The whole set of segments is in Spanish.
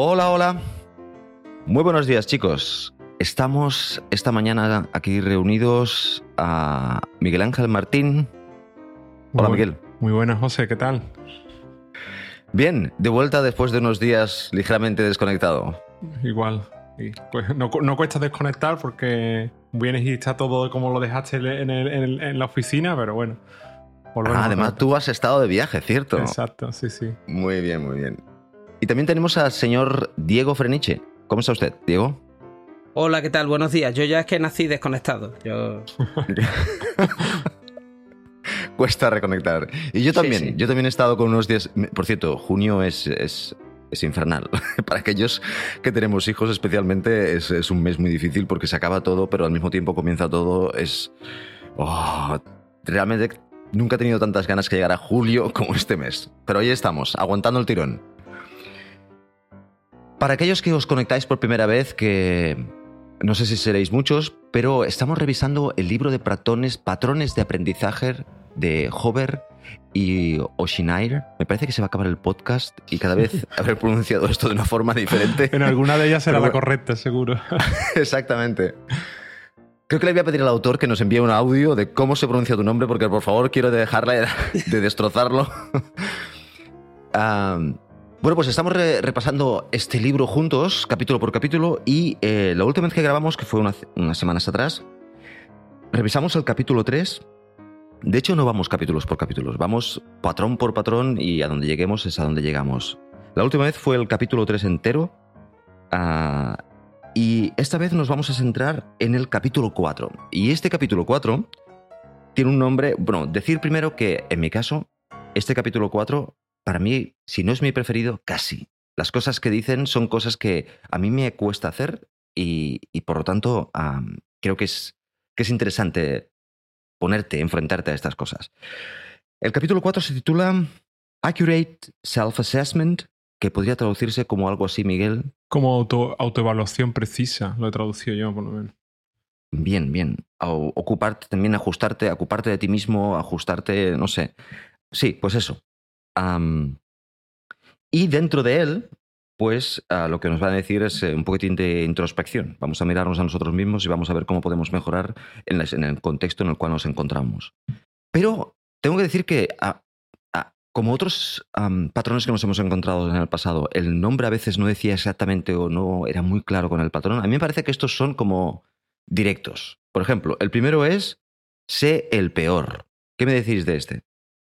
Hola, hola. Muy buenos días, chicos. Estamos esta mañana aquí reunidos a Miguel Ángel Martín. Hola, Muy Miguel. Muy buenas, José, ¿qué tal? Bien, de vuelta después de unos días ligeramente desconectado. Igual. Pues no, cu- no cuesta desconectar porque vienes y está todo como lo dejaste en, el- en el- en la oficina, pero bueno. Ah, además, tú has estado de viaje, ¿cierto? Exacto, sí, sí. Muy bien, muy bien. Y también tenemos al señor Diego Freniche. ¿Cómo está usted, Diego? Hola, ¿qué tal? Buenos días. Yo ya es que nací desconectado. Yo... Cuesta reconectar. Y yo Sí, también, sí. yo también he estado con unos días. Por cierto, junio es, es, es infernal. Para aquellos que tenemos hijos, especialmente, es, es un mes muy difícil porque se acaba todo, pero al mismo tiempo comienza todo. Es. oh, realmente nunca he tenido tantas ganas que llegara julio como este mes. Pero ahí estamos, aguantando el tirón. Para aquellos que os conectáis por primera vez, que no sé si seréis muchos, pero estamos revisando el libro de patrones, patrones de aprendizaje de Hover y Oshinair. Me parece que se va a acabar el podcast y cada vez habré pronunciado esto de una forma diferente. En alguna de ellas será la correcta, seguro. Exactamente. Creo que le voy a pedir al autor que nos envíe un audio de cómo se pronuncia tu nombre, porque por favor quiero dejarle de destrozarlo. Am, bueno, pues estamos re- repasando este libro juntos, capítulo por capítulo, y eh, la última vez que grabamos, que fue una- unas semanas atrás, revisamos el capítulo 3. De hecho, no vamos capítulos por capítulos, vamos patrón por patrón y a donde lleguemos es a donde llegamos. La última vez fue el capítulo 3 entero. ah, y esta vez nos vamos a centrar en el capítulo 4. Y este capítulo 4 tiene un nombre, bueno, decir primero que en mi caso, este capítulo 4, para mí, si no es mi preferido, casi. Las cosas que dicen son cosas que a mí me cuesta hacer y, y por lo tanto creo que es, que es interesante ponerte, enfrentarte a estas cosas. El capítulo 4 se titula Accurate Self-Assessment, que podría traducirse como algo así, Miguel, Como auto, autoevaluación precisa, lo he traducido yo, por lo menos. Bien, bien. O- ocuparte también, ajustarte, ocuparte de ti mismo, ajustarte, no sé. Sí, pues eso. Y dentro de él, pues ah, lo que nos va a decir es eh, un poquitín de introspección. Vamos a mirarnos a nosotros mismos y vamos a ver cómo podemos mejorar en, el contexto en el cual nos encontramos. Pero tengo que decir que, ah, ah, como otros am, patrones que nos hemos encontrado en el pasado, el nombre a veces no decía exactamente o no era muy claro con el patrón. A mí me parece que estos son como directos. Por ejemplo, el primero es sé el peor. ¿Qué me decís de este?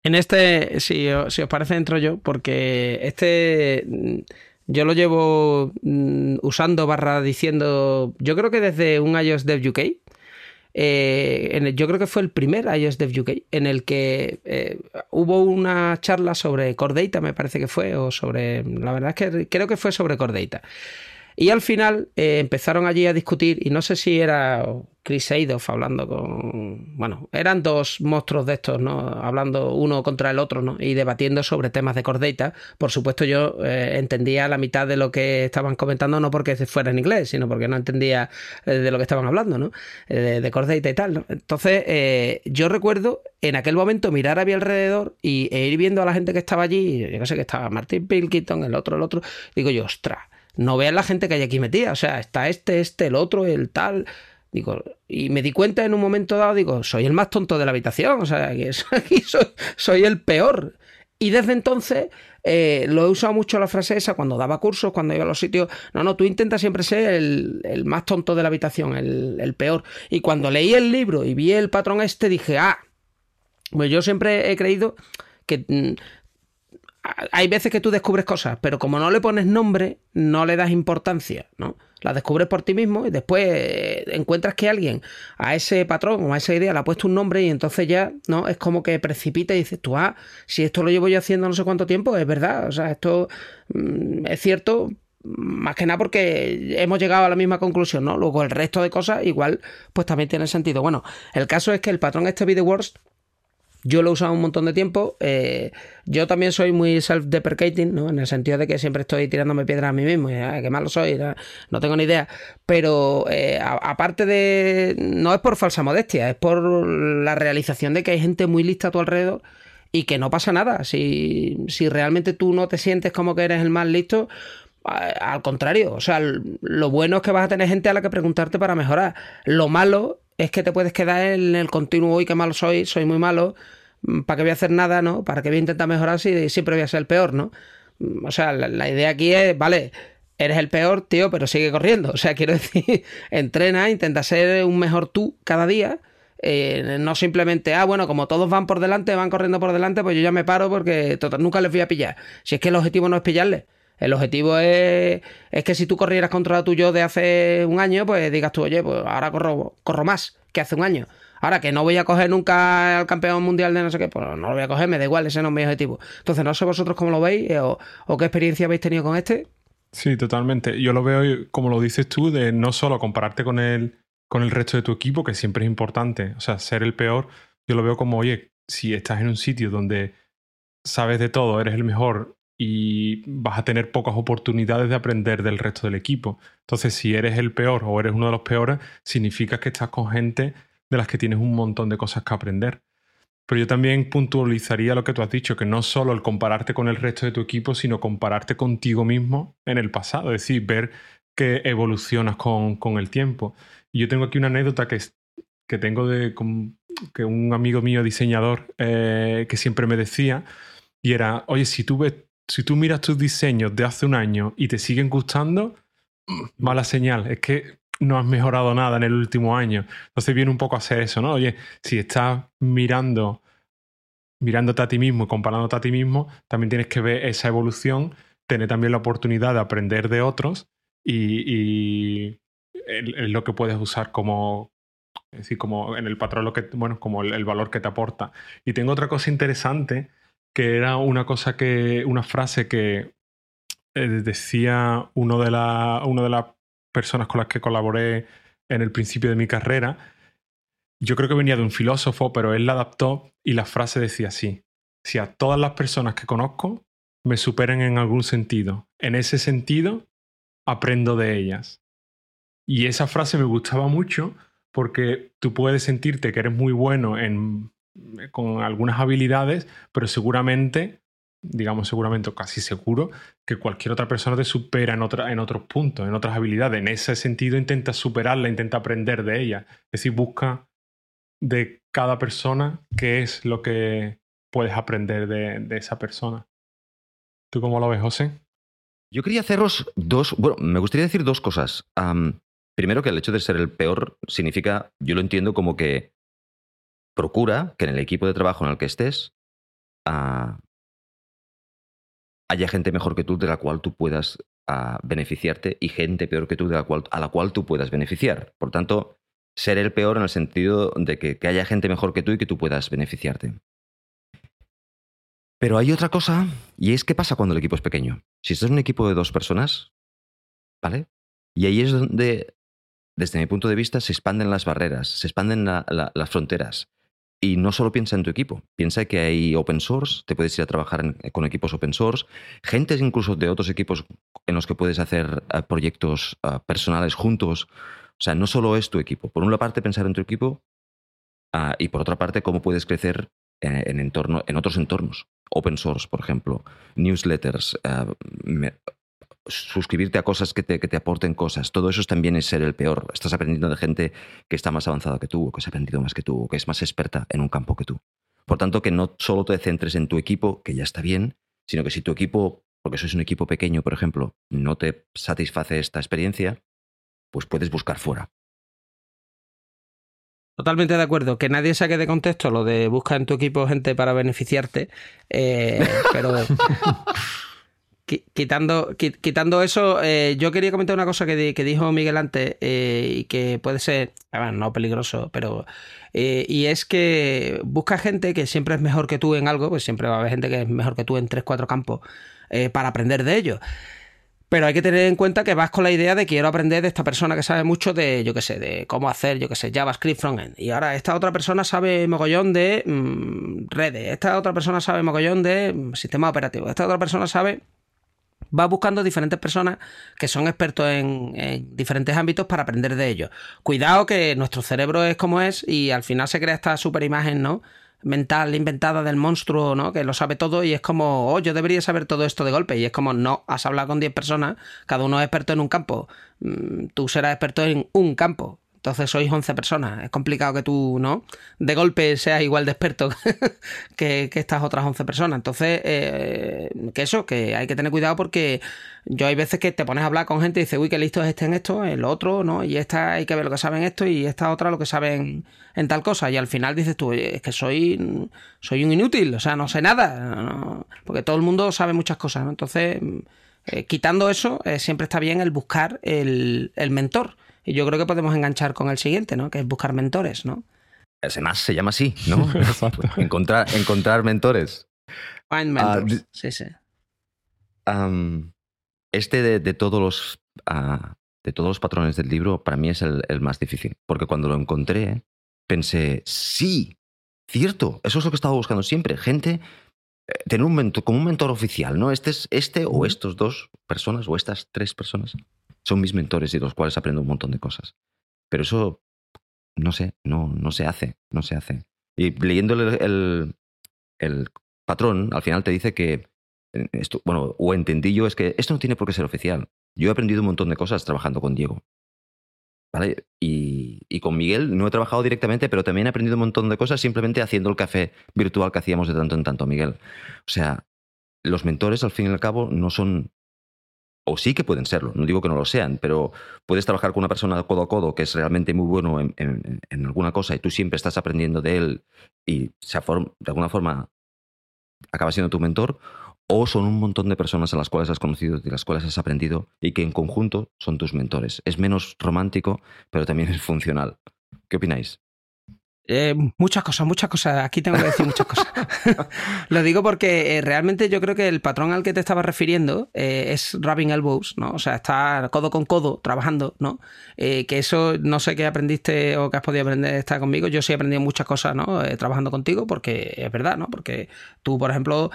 En este, si, os parece, entro yo, porque este mm, yo lo llevo mm, usando barra diciendo, yo creo que desde un iOS Dev UK. eh, yo creo que fue el primer iOS Dev UK en el que eh, hubo una charla sobre Core Data, me parece que fue, o sobre. La verdad es que creo que fue sobre Core Data. Y al final eh, empezaron allí a discutir, y no sé si era Chris Eidoff hablando con. Bueno, eran dos monstruos de estos, ¿no? Hablando uno contra el otro, ¿no? Y debatiendo sobre temas de Core Data. Por supuesto, yo eh, entendía la mitad de lo que estaban comentando, no porque fuera en inglés, sino porque no entendía eh, de lo que estaban hablando, ¿no? Eh, De, de y tal, ¿no? Entonces, eh, yo recuerdo en aquel momento mirar a mi alrededor y, e ir viendo a la gente que estaba allí, yo no sé que estaba Martin Pilkington, el otro, el otro. Digo yo, ostras no vean la gente que hay aquí metida. O sea, está este, este, el otro, el tal. Digo, y me di cuenta en un momento dado, digo, soy el más tonto de la habitación. O sea, que aquí soy, soy el peor. Y desde entonces eh, lo he usado mucho la frase esa cuando daba cursos, cuando iba a los sitios. No, no, tú intentas siempre ser el, el más tonto de la habitación, el, el peor. Y cuando leí el libro y vi el patrón este, dije, ah, pues yo siempre he creído que mm, hay veces que tú descubres cosas, pero como no le pones nombre, no le das importancia, ¿no? Las descubres por ti mismo y después eh, encuentras que alguien a ese patrón o a esa idea le ha puesto un nombre y entonces ya, ¿no? Es como que precipita y dices tú, ah, si esto lo llevo yo haciendo no sé cuánto tiempo, es verdad, o sea, esto mm, es cierto, más que nada porque hemos llegado a la misma conclusión, ¿no? Luego el resto de cosas igual, pues también tiene sentido. Bueno, el caso es que el patrón este be the worst yo lo he usado un montón de tiempo. eh, yo también soy muy self-deprecating, ¿no? En el sentido de que siempre estoy tirándome piedras a mí mismo. "Ay, qué malo soy, no, tengo ni idea. Pero eh, aparte de. No es por falsa modestia, es por la realización de que hay gente muy lista a tu alrededor y que no pasa nada. Si, si realmente tú no te sientes como que eres el más listo, al contrario, o sea, lo bueno es que vas a tener gente a la que preguntarte para mejorar. Lo malo es que te puedes quedar en el continuo, y qué malo soy, soy muy malo, mm, ¿para qué voy a hacer nada, no? ¿Para qué voy a intentar mejorar si siempre voy a ser el peor, no? Mm, o sea, la, idea aquí es, vale, eres el peor, tío, pero sigue corriendo. O sea, quiero decir, entrena, intenta ser un mejor tú cada día. Eh, no simplemente, ah, bueno, como todos van por delante, van corriendo por delante, pues yo ya me paro porque nunca les voy a pillar. Si es que el objetivo no es pillarles, el objetivo es, que si tú corrieras contra tu yo de hace un año, pues digas tú, oye, pues ahora corro, más que hace un año. Ahora que no voy a coger nunca al campeón mundial de no sé qué, pues no lo voy a coger, me da igual, ese no es mi objetivo. Entonces, no sé vosotros cómo lo veis eh, o, qué experiencia habéis tenido con este. Sí, totalmente. Yo lo veo, como lo dices tú, de no solo compararte con el, con el resto de tu equipo, que siempre es importante, o sea, ser el peor, yo lo veo como, oye, si estás en un sitio donde sabes de todo, eres el mejor y vas a tener pocas oportunidades de aprender del resto del equipo. Entonces, si eres el peor o eres uno de los peores, significa que estás con gente de las que tienes un montón de cosas que aprender. Pero yo también puntualizaría lo que tú has dicho, que no solo el compararte con el resto de tu equipo, sino compararte contigo mismo en el pasado, es decir, ver que evolucionas con, el tiempo. Y yo tengo aquí una anécdota que, que tengo de que un amigo mío diseñador eh, que siempre me decía, y era, oye, si tú ves si tú miras tus diseños de hace un año y te siguen gustando, mala señal. Es que no has mejorado nada en el último año. Entonces viene un poco a ser eso, ¿no? Oye, si estás mirando, mirándote a ti mismo y comparándote a ti mismo, también tienes que ver esa evolución, tener también la oportunidad de aprender de otros y, es lo que puedes usar como, es decir, como en el patrón, lo que, bueno, como el valor que te aporta. Y tengo otra cosa interesante que era una cosa que, una frase que eh, decía uno de, la, una de las personas con las que colaboré en el principio de mi carrera. Yo creo que venía de un filósofo, pero él la adaptó y la frase decía así. Si a todas las personas que conozco me superan en algún sentido, en ese sentido aprendo de ellas. Y esa frase me gustaba mucho porque tú puedes sentirte que eres muy bueno en con algunas habilidades, pero seguramente, digamos seguramente casi seguro, que cualquier otra persona te supera en, otra, en otros puntos, en otras habilidades. En ese sentido intenta superarla, intenta aprender de ella. Es decir, busca de cada persona qué es lo que puedes aprender de, esa persona. ¿Tú cómo lo ves, José? Yo quería haceros dos, bueno, me gustaría decir dos cosas. primero, que el hecho de ser el peor significa, yo lo entiendo como que procura que en el equipo de trabajo en el que estés ah, haya gente mejor que tú de la cual tú puedas ah, beneficiarte y gente peor que tú de la cual, a la cual tú puedas beneficiar. Por tanto, ser el peor en el sentido de que, haya gente mejor que tú y que tú puedas beneficiarte. Pero hay otra cosa, y es qué pasa cuando el equipo es pequeño. Si estás en un equipo de dos personas, ¿vale? Y ahí es donde, desde mi punto de vista, se expanden las barreras, se expanden las fronteras. Y no solo piensa en tu equipo, piensa que hay open source, te puedes ir a trabajar con equipos open source, gente incluso de otros equipos en los que puedes hacer eh, proyectos eh, personales juntos. O sea, no solo es tu equipo. Por una parte, pensar en tu equipo ah, y por otra parte, cómo puedes crecer en, entorno, en otros entornos. Open source, por ejemplo, newsletters, eh, suscribirte a cosas que te, que te, aporten cosas. Todo eso también es ser el peor. Estás aprendiendo de gente que está más avanzada que tú, o que se ha aprendido más que tú, o que es más experta en un campo que tú. Por tanto, que no solo te centres en tu equipo, que ya está bien, sino que si tu equipo, porque sois un equipo pequeño, por ejemplo, no te satisface esta experiencia, pues puedes buscar fuera. Totalmente de acuerdo. Que nadie saque de contexto lo de buscar en tu equipo gente para beneficiarte. Eh, pero Quitando, quitando eso, eh, yo quería comentar una cosa que, dijo Miguel antes eh, y que puede ser, bueno, no peligroso, pero... Eh, y es que busca gente que siempre es mejor que tú en algo, pues siempre va a haber gente que es mejor que tú en 3-4 campos para aprender de ellos. Pero hay que tener en cuenta que vas con la idea de quiero aprender de esta persona que sabe mucho de, yo qué sé, de cómo hacer, yo qué sé, JavaScript frontend. Y ahora esta otra persona sabe mogollón de mm, redes. Esta otra persona sabe mogollón de mm, sistema operativo. Esta otra persona sabe va buscando diferentes personas que son expertos en, diferentes ámbitos para aprender de ellos. Cuidado que nuestro cerebro es como es y al final se crea esta super imagen, ¿no? mental inventada del monstruo, ¿no? Que lo sabe todo y es como, oh, yo debería saber todo esto de golpe. Y es como, no, has hablado con 10 personas, cada uno es experto en un campo. Mm, tú serás experto en un campo. Entonces sois 11 personas. Es complicado que tú, ¿no? De golpe seas igual de experto que, estas otras 11 personas. Entonces, eh, que eso, que hay que tener cuidado porque yo hay veces que te pones a hablar con gente y dices, uy, qué listos estén en esto, el otro, ¿no? Y esta hay que ver lo que saben esto y esta otra lo que saben en tal cosa. Y al final dices tú, es que soy, soy un inútil, o sea, no sé nada. Porque todo el mundo sabe muchas cosas, ¿no? Entonces, eh, quitando eso, eh, siempre está bien el buscar el mentor y yo creo que podemos enganchar con el siguiente, ¿no? Que es buscar mentores, ¿no? Además se llama así, ¿no? encontrar, encontrar mentores. Find ah, mentors. sí, sí. este de, todos los ah, de todos los patrones del libro, para mí es el, más difícil. Porque cuando lo encontré, pensé, sí, cierto, eso es lo que estaba buscando siempre. Gente, eh, tener un mentor, como un mentor oficial, ¿no? Este es este o estos dos personas o estas tres personas son mis mentores y de los cuales aprendo un montón de cosas. Pero eso, no sé, no, no se hace, no se hace. Y leyendo el, el, patrón, al final te dice que, esto, bueno, o entendí yo, es que esto no tiene por qué ser oficial. Yo he aprendido un montón de cosas trabajando con Diego. ¿Vale? Y, y, con Miguel no he trabajado directamente, pero también he aprendido un montón de cosas simplemente haciendo el café virtual que hacíamos de tanto en tanto, Miguel. O sea, los mentores, al fin y al cabo, no son o sí que pueden serlo, no digo que no lo sean, pero puedes trabajar con una persona codo a codo que es realmente muy bueno en, alguna cosa y tú siempre estás aprendiendo de él y se de alguna forma acaba siendo tu mentor, o son un montón de personas a las cuales has conocido, de las cuales has aprendido y que en conjunto son tus mentores. Es menos romántico, pero también es funcional. ¿Qué opináis? Eh, muchas cosas, muchas cosas. Aquí tengo que decir muchas cosas. Lo digo porque eh, realmente yo creo que el patrón al que te estaba refiriendo eh, es rubbing elbows, ¿no? O sea, estar codo con codo trabajando, ¿no? que eso no sé qué aprendiste o qué has podido aprender estar conmigo. Yo sí he aprendido muchas cosas, ¿no? trabajando contigo, porque es verdad, ¿no? Porque tú, por ejemplo,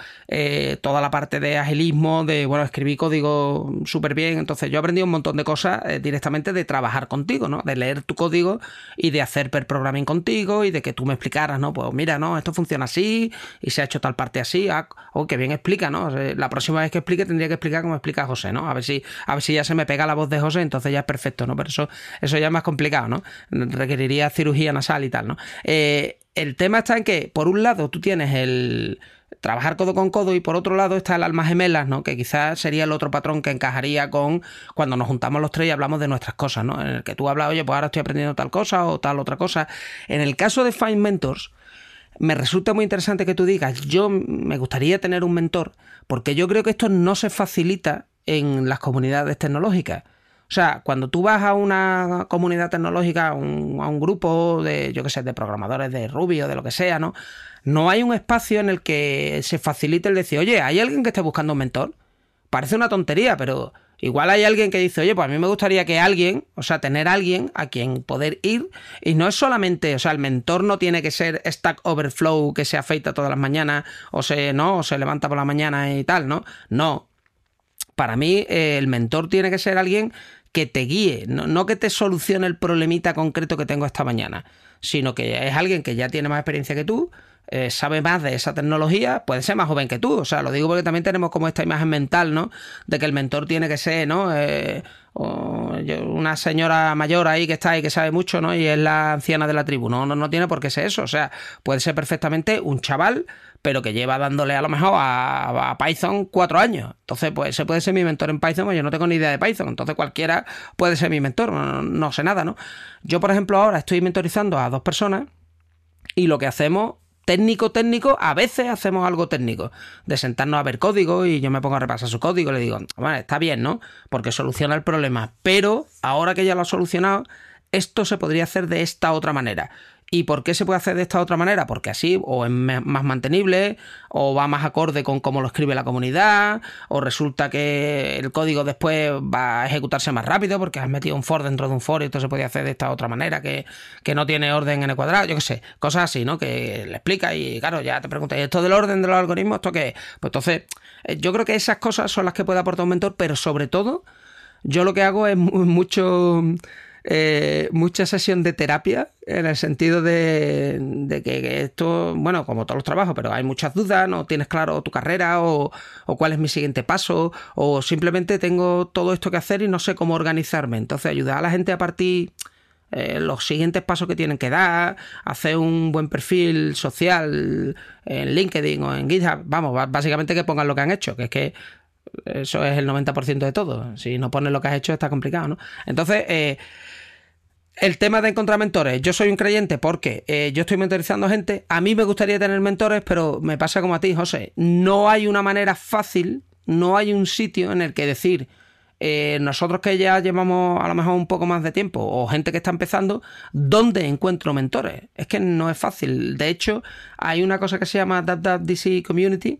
toda la parte de agilismo, de, bueno, escribí código súper bien. Entonces, yo he aprendido un montón de cosas directamente de trabajar contigo, ¿no? De leer tu código y de hacer per programming contigo y de que tú me explicaras, ¿no? Pues mira, no, esto funciona así y se ha hecho tal parte así. Ah, oh, que bien explica, ¿no? La próxima vez que explique tendría que explicar como explica José, ¿no? A ver si, a ver si ya se me pega la voz de José, entonces ya es perfecto, ¿no? Pero eso, eso ya es más complicado, ¿no? Requeriría cirugía nasal y tal, ¿no? Eh, el tema está en que, por un lado, tú tienes el trabajar codo con codo y por otro lado está el alma gemelas, ¿no? Que quizás sería el otro patrón que encajaría con cuando nos juntamos los tres y hablamos de nuestras cosas, ¿no? En el que tú hablas, oye, pues ahora estoy aprendiendo tal cosa o tal otra cosa. En el caso de Find Mentors, me resulta muy interesante que tú digas, yo me gustaría tener un mentor, porque yo creo que esto no se facilita en las comunidades tecnológicas. O sea, cuando tú vas a una comunidad tecnológica, a un, grupo de, yo qué sé, de programadores de Ruby o de lo que sea, ¿no? No hay un espacio en el que se facilite el decir, oye, ¿hay alguien que esté buscando un mentor? Parece una tontería, pero igual hay alguien que dice, oye, pues a mí me gustaría que alguien, o sea, tener alguien a quien poder ir. Y no es solamente, o sea, el mentor no tiene que ser Stack Overflow que se afeita todas las mañanas o se, ¿no? o se levanta por la mañana y tal, ¿no? No. Para mí, eh, el mentor tiene que ser alguien que te guíe, no, que te solucione el problemita concreto que tengo esta mañana, sino que es alguien que ya tiene más experiencia que tú, eh, sabe más de esa tecnología, puede ser más joven que tú. O sea, lo digo porque también tenemos como esta imagen mental, ¿no? De que el mentor tiene que ser, ¿no? Eh, una señora mayor ahí que está ahí que sabe mucho, ¿no? Y es la anciana de la tribu. No, no, no tiene por qué ser eso. O sea, puede ser perfectamente un chaval pero que lleva dándole a lo mejor a, Python cuatro años. Entonces, pues ese puede ser mi mentor en Python, pues yo no tengo ni idea de Python. Entonces, cualquiera puede ser mi mentor, no, sé nada, ¿no? Yo, por ejemplo, ahora estoy mentorizando a dos personas y lo que hacemos técnico, técnico, a veces hacemos algo técnico, de sentarnos a ver código y yo me pongo a repasar su código y le digo, bueno, está bien, ¿no? Porque soluciona el problema, pero ahora que ya lo ha solucionado, esto se podría hacer de esta otra manera. ¿Y por qué se puede hacer de esta otra manera? Porque así o es más mantenible, o va más acorde con cómo lo escribe la comunidad, o resulta que el código después va a ejecutarse más rápido porque has metido un for dentro de un for y esto se puede hacer de esta otra manera que, no tiene orden en el cuadrado, yo qué sé, cosas así, ¿no? Que le explica y claro, ya te preguntas, ¿y esto del orden de los algoritmos? ¿Esto qué? Pues entonces, eh, yo creo que esas cosas son las que puede aportar un mentor, pero sobre todo, yo lo que hago es mucho eh, mucha sesión de terapia, en el sentido de, que esto, bueno, como todos los trabajos, pero hay muchas dudas, no tienes claro tu carrera o, cuál es mi siguiente paso, o simplemente tengo todo esto que hacer y no sé cómo organizarme. Entonces, ayudar a la gente a partir eh, los siguientes pasos que tienen que dar, hacer un buen perfil social en LinkedIn o en GitHub, vamos, básicamente que pongan lo que han hecho, que es que eso es el 90% de todo. Si no pones lo que has hecho está complicado, ¿no? Entonces, eh, el tema de encontrar mentores. Yo soy un creyente porque eh, yo estoy mentorizando gente. A mí me gustaría tener mentores, pero me pasa como a ti, José. No hay una manera fácil, no hay un sitio en el que decir, eh, nosotros que ya llevamos a lo mejor un poco más de tiempo o gente que está empezando, ¿dónde encuentro mentores? Es que no es fácil. De hecho, hay una cosa que se llama DC Community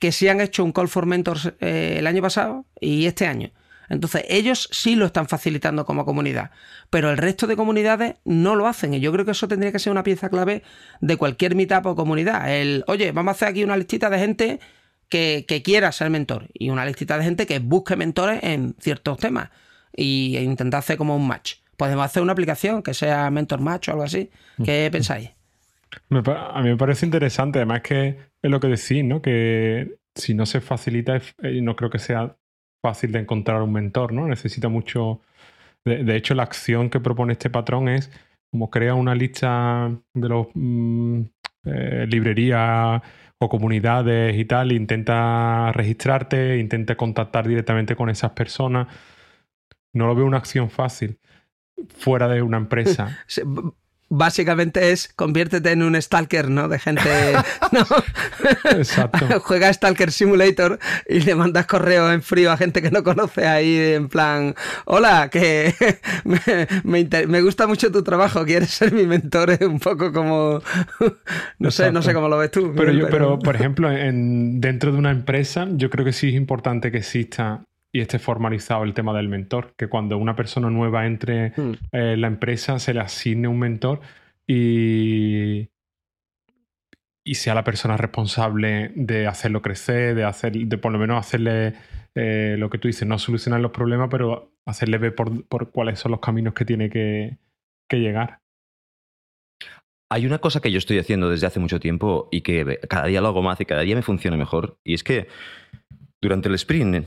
que sí han hecho un call for mentors eh, el año pasado y este año. Entonces, ellos sí lo están facilitando como comunidad, pero el resto de comunidades no lo hacen. Y yo creo que eso tendría que ser una pieza clave de cualquier meetup o comunidad. El, oye, vamos a hacer aquí una listita de gente que, quiera ser mentor y una listita de gente que busque mentores en ciertos temas y, e intentar hacer como un match. Podemos hacer una aplicación que sea Mentor Match o algo así. ¿Qué mm. pensáis? A mí me parece interesante, además que es lo que decís, ¿no? Que si no se facilita, eh, no creo que sea fácil de encontrar un mentor, ¿no? Necesita mucho... De, hecho, la acción que propone este patrón es como crea una lista de los mm, eh, librerías o comunidades y tal, intenta registrarte, intenta contactar directamente con esas personas. No lo veo una acción fácil fuera de una empresa. básicamente es conviértete en un stalker, ¿no? De gente. ¿no? Exacto. Juega Stalker Simulator y le mandas correo en frío a gente que no conoce ahí en plan, hola, que me, gusta mucho tu trabajo, quieres ser mi mentor, es un poco como, no sé, no sé cómo lo ves tú. Pero, yo, pero por ejemplo, en, dentro de una empresa, yo creo que sí es importante que exista y esté formalizado el tema del mentor, que cuando una persona nueva entre hmm. en la empresa se le asigne un mentor y, y sea la persona responsable de hacerlo crecer, de hacer, de por lo menos hacerle eh, lo que tú dices, no solucionar los problemas, pero hacerle ver por, por cuáles son los caminos que tiene que, que llegar. Hay una cosa que yo estoy haciendo desde hace mucho tiempo y que cada día lo hago más y cada día me funciona mejor, y es que durante el sprint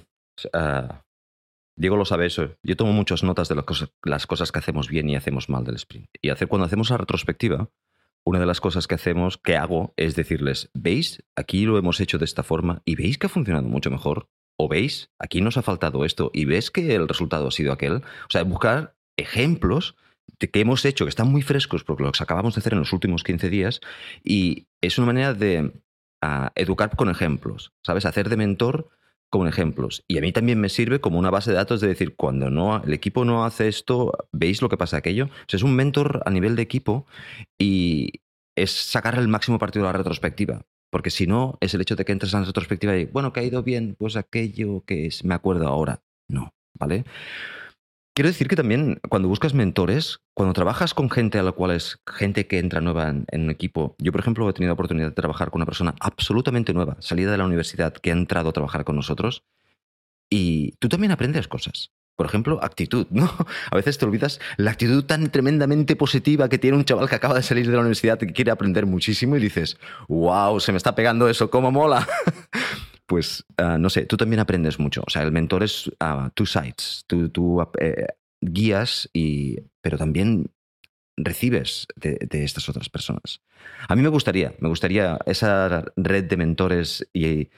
Diego lo sabe eso. Yo tomo muchas notas de las cosas, que hacemos bien y hacemos mal del sprint. Y hacer, cuando hacemos la retrospectiva, una de las cosas que hacemos, que hago, es decirles, ¿veis? Aquí lo hemos hecho de esta forma y veis que ha funcionado mucho mejor. O veis, aquí nos ha faltado esto y ves que el resultado ha sido aquel. O sea, buscar ejemplos de que hemos hecho, que están muy frescos porque los acabamos de hacer en los últimos 15 días y es una manera de ah, educar con ejemplos, ¿sabes? Hacer de mentor como ejemplos. Y a mí también me sirve como una base de datos de decir, cuando no, el equipo no hace esto, ¿veis lo que pasa aquello? es un mentor a nivel de equipo y es sacar el máximo partido de la retrospectiva. Porque si no, es el hecho de que entres en la retrospectiva y, bueno, que ha ido bien, pues aquello que es, me acuerdo ahora. No, ¿vale? Quiero decir que también cuando buscas mentores, cuando trabajas con gente a la cual es gente que entra nueva en, un equipo, yo por ejemplo he tenido la oportunidad de trabajar con una persona absolutamente nueva, salida de la universidad, que ha entrado a trabajar con nosotros, y tú también aprendes cosas. Por ejemplo, actitud, ¿no? A veces te olvidas la actitud tan tremendamente positiva que tiene un chaval que acaba de salir de la universidad y que quiere aprender muchísimo y dices, wow, se me está pegando eso, ¿cómo mola? pues ah, no sé, tú también aprendes mucho. O sea, el mentor es uh, two sides. Tú, eh, guías, y, pero también recibes de, estas otras personas. A mí me gustaría, me gustaría esa red de mentores y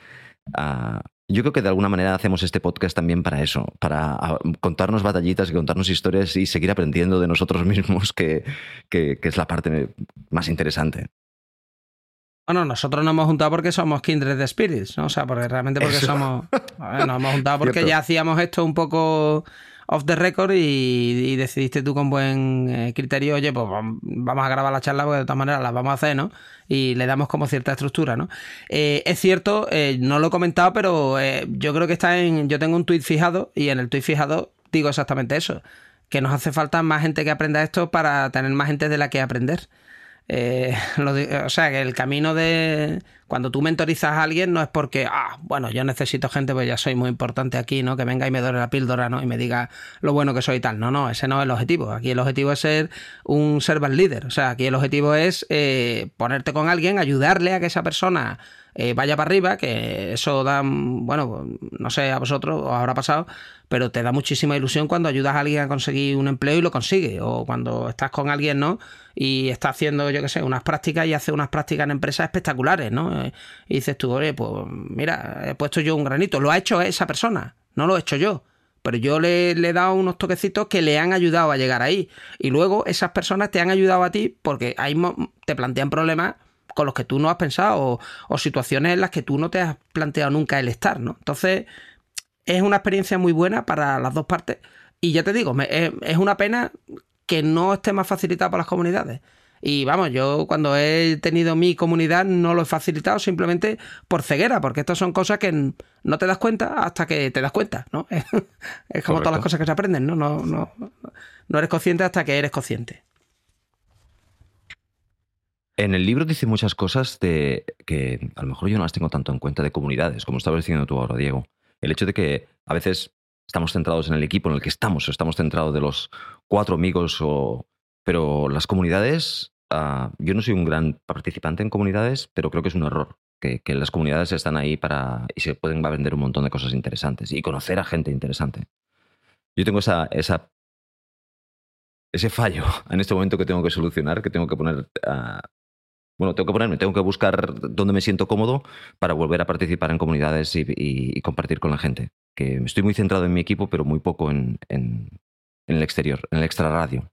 ah, yo creo que de alguna manera hacemos este podcast también para eso, para contarnos batallitas y contarnos historias y seguir aprendiendo de nosotros mismos, que es la parte más interesante. Bueno, nosotros nos hemos juntado porque somos kindred de spirits, ¿no? O sea, porque realmente porque somos. nos hemos juntado porque ya hacíamos esto un poco off the record y, decidiste tú con buen eh, criterio, oye, pues vamos a grabar la charla porque de todas maneras las vamos a hacer, ¿no? Y le damos como cierta estructura, ¿no? Eh, es cierto, eh, no lo he comentado, pero yo creo que está en. Yo tengo un tweet fijado y en el tweet fijado digo exactamente eso: que nos hace falta más gente que aprenda esto para tener más gente de la que aprender. Eh, o sea, que el camino de cuando tú mentorizas a alguien no es porque, ah, bueno, yo necesito gente, pues ya soy muy importante aquí, ¿no? Que venga y me dore la píldora, ¿no? Y me diga lo bueno que soy y tal. No, no, ese no es el objetivo. Aquí el objetivo es ser un servant leader. O sea, aquí el objetivo es eh, ponerte con alguien, ayudarle a que esa persona eh, vaya para arriba, que eso da, bueno, no sé a vosotros os habrá pasado, pero te da muchísima ilusión cuando ayudas a alguien a conseguir un empleo y lo consigue, o cuando estás con alguien, ¿no? Y está haciendo, yo qué sé, unas prácticas y hace unas prácticas en empresas espectaculares, ¿no? Eh, y dices tú, oye, pues mira, he puesto yo un granito, lo ha hecho esa persona, no lo he hecho yo pero yo le, he dado unos toquecitos que le han ayudado a llegar ahí. Y luego esas personas te han ayudado a ti porque ahí te plantean problemas con los que tú no has pensado o, situaciones en las que tú no te has planteado nunca el estar, ¿no? Entonces, es una experiencia muy buena para las dos partes. Y ya te digo, es, una pena que no esté más facilitado para las comunidades. Y vamos, yo cuando he tenido mi comunidad no lo he facilitado simplemente por ceguera, porque estas son cosas que no te das cuenta hasta que te das cuenta, ¿no? es como todas las cosas que se aprenden, ¿no? No, no, no eres consciente hasta que eres consciente. En el libro dice muchas cosas de que a lo mejor yo no las tengo tanto en cuenta de comunidades, como estabas diciendo tú ahora, Diego. El hecho de que a veces estamos centrados en el equipo en el que estamos, estamos centrados de los cuatro amigos, o... pero las comunidades, ah, yo no soy un gran participante en comunidades, pero creo que es un error. Que, las comunidades están ahí para y se pueden vender un montón de cosas interesantes y conocer a gente interesante. Yo tengo esa, esa ese fallo en este momento que tengo que solucionar, que tengo que poner. Ah, bueno, tengo que ponerme, tengo que buscar dónde me siento cómodo para volver a participar en comunidades y, compartir con la gente. Que estoy muy centrado en mi equipo, pero muy poco en, el exterior, en el extra radio.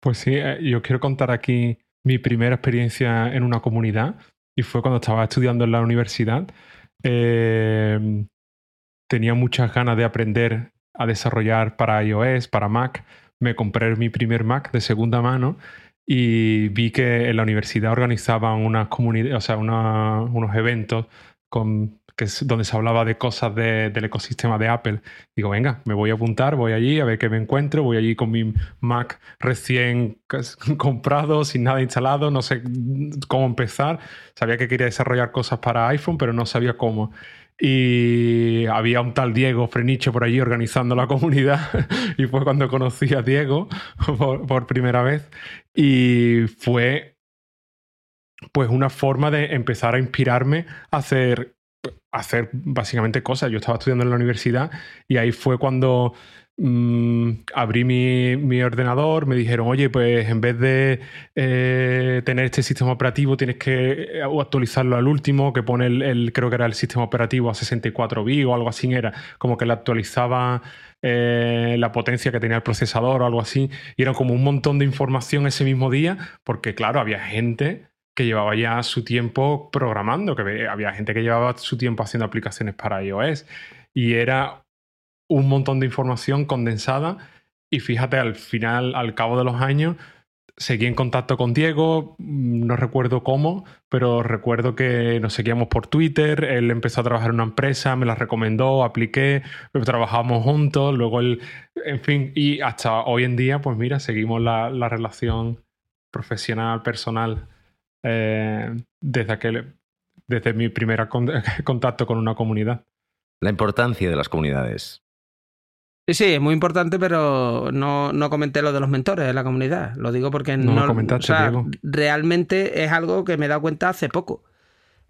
Pues sí, eh, yo quiero contar aquí mi primera experiencia en una comunidad y fue cuando estaba estudiando en la universidad. Eh, tenía muchas ganas de aprender a desarrollar para iOS, para Mac. Me compré mi primer Mac de segunda mano y vi que en la universidad organizaban unas comunidades, o sea, unos eventos donde se hablaba de cosas del ecosistema de Apple. Digo, venga, me voy a apuntar, voy allí a ver qué me encuentro, voy allí con mi Mac recién comprado, sin nada instalado, no sé cómo empezar. Sabía que quería desarrollar cosas para iPhone, pero no sabía cómo. Y había un tal Diego Freniche por allí organizando la comunidad. y fue cuando conocí a Diego por, primera vez. Y fue pues una forma de empezar a inspirarme a hacer, hacer básicamente cosas. Yo estaba estudiando en la universidad y ahí fue cuando Mm, abrí mi, ordenador, me dijeron, oye, pues en vez de eh, tener este sistema operativo, tienes que eh, actualizarlo al último, que pone el, creo que era el sistema operativo a 64 bits o algo así, era como que le actualizaba eh, la potencia que tenía el procesador o algo así, y era como un montón de información ese mismo día, porque claro, había gente que llevaba ya su tiempo programando, que había gente que llevaba su tiempo haciendo aplicaciones para iOS. Y era un montón de información condensada y fíjate, al final, al cabo de los años, seguí en contacto con Diego, mm, no recuerdo cómo, pero recuerdo que nos seguíamos por Twitter, él empezó a trabajar en una empresa, me la recomendó, apliqué, trabajamos juntos, luego él, en fin, y hasta hoy en día, pues mira, seguimos la, relación profesional, personal, eh, desde, aquel, desde mi primer contacto con una comunidad. La importancia de las comunidades. Sí, sí, es muy importante, pero no, no, comenté lo de los mentores de la comunidad. Lo digo porque no, no comentaste, o sea, realmente es algo que me he dado cuenta hace poco.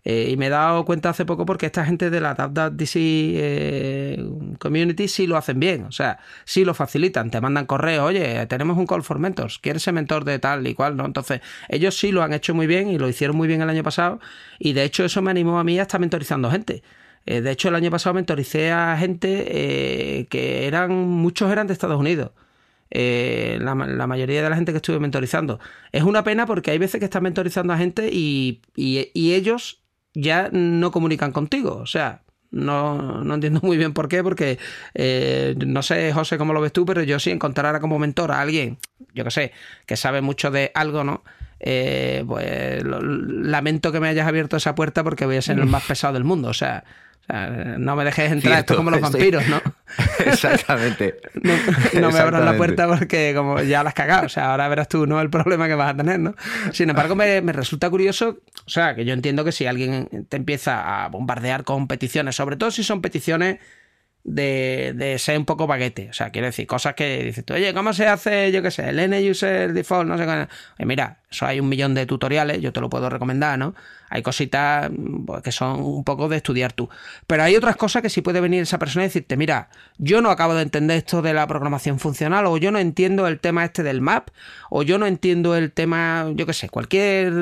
Eh, y me he dado cuenta hace poco porque esta gente de la TapDC eh, Community sí lo hacen bien. O sea, sí lo facilitan. Te mandan correo, oye, tenemos un call for mentors. ¿Quieres ser mentor de tal y cual? ¿no? Entonces, ellos sí lo han hecho muy bien y lo hicieron muy bien el año pasado. Y de hecho, eso me animó a mí a estar mentorizando gente. Eh, de hecho, el año pasado mentoricé a gente que eran, muchos eran de Estados Unidos. La, mayoría de la gente que estuve mentorizando. Es una pena porque hay veces que estás mentorizando a gente y, ellos ya no comunican contigo. O sea, no, no, entiendo muy bien por qué, porque no sé, José, cómo lo ves tú, pero yo si encontrara como mentor a alguien, yo que sé, que sabe mucho de algo, ¿no? pues lamento que me hayas abierto esa puerta porque voy a ser el más pesado del mundo. O sea, O sea, no me dejes entrar, esto es como los vampiros, ¿no? Exactamente. no, me abras la puerta porque como ya la has cagado, o sea, ahora verás tú, ¿no? El problema que vas a tener, ¿no? Sin embargo, me, me resulta curioso, o sea, que yo entiendo que si alguien te empieza a bombardear con peticiones, sobre todo si son peticiones de, ser un poco baguete. O sea, quiero decir, cosas que dices tú, oye, ¿cómo se hace, yo qué sé, el N-User Default? No sé qué. mira, eso hay un millón de tutoriales, yo te lo puedo recomendar, ¿no? Hay cositas pues, que son un poco de estudiar tú. Pero hay otras cosas que sí puede venir esa persona y decirte, mira, yo no acabo de entender esto de la programación funcional, o yo no entiendo el tema este del map, o yo no entiendo el tema, yo qué sé, cualquier.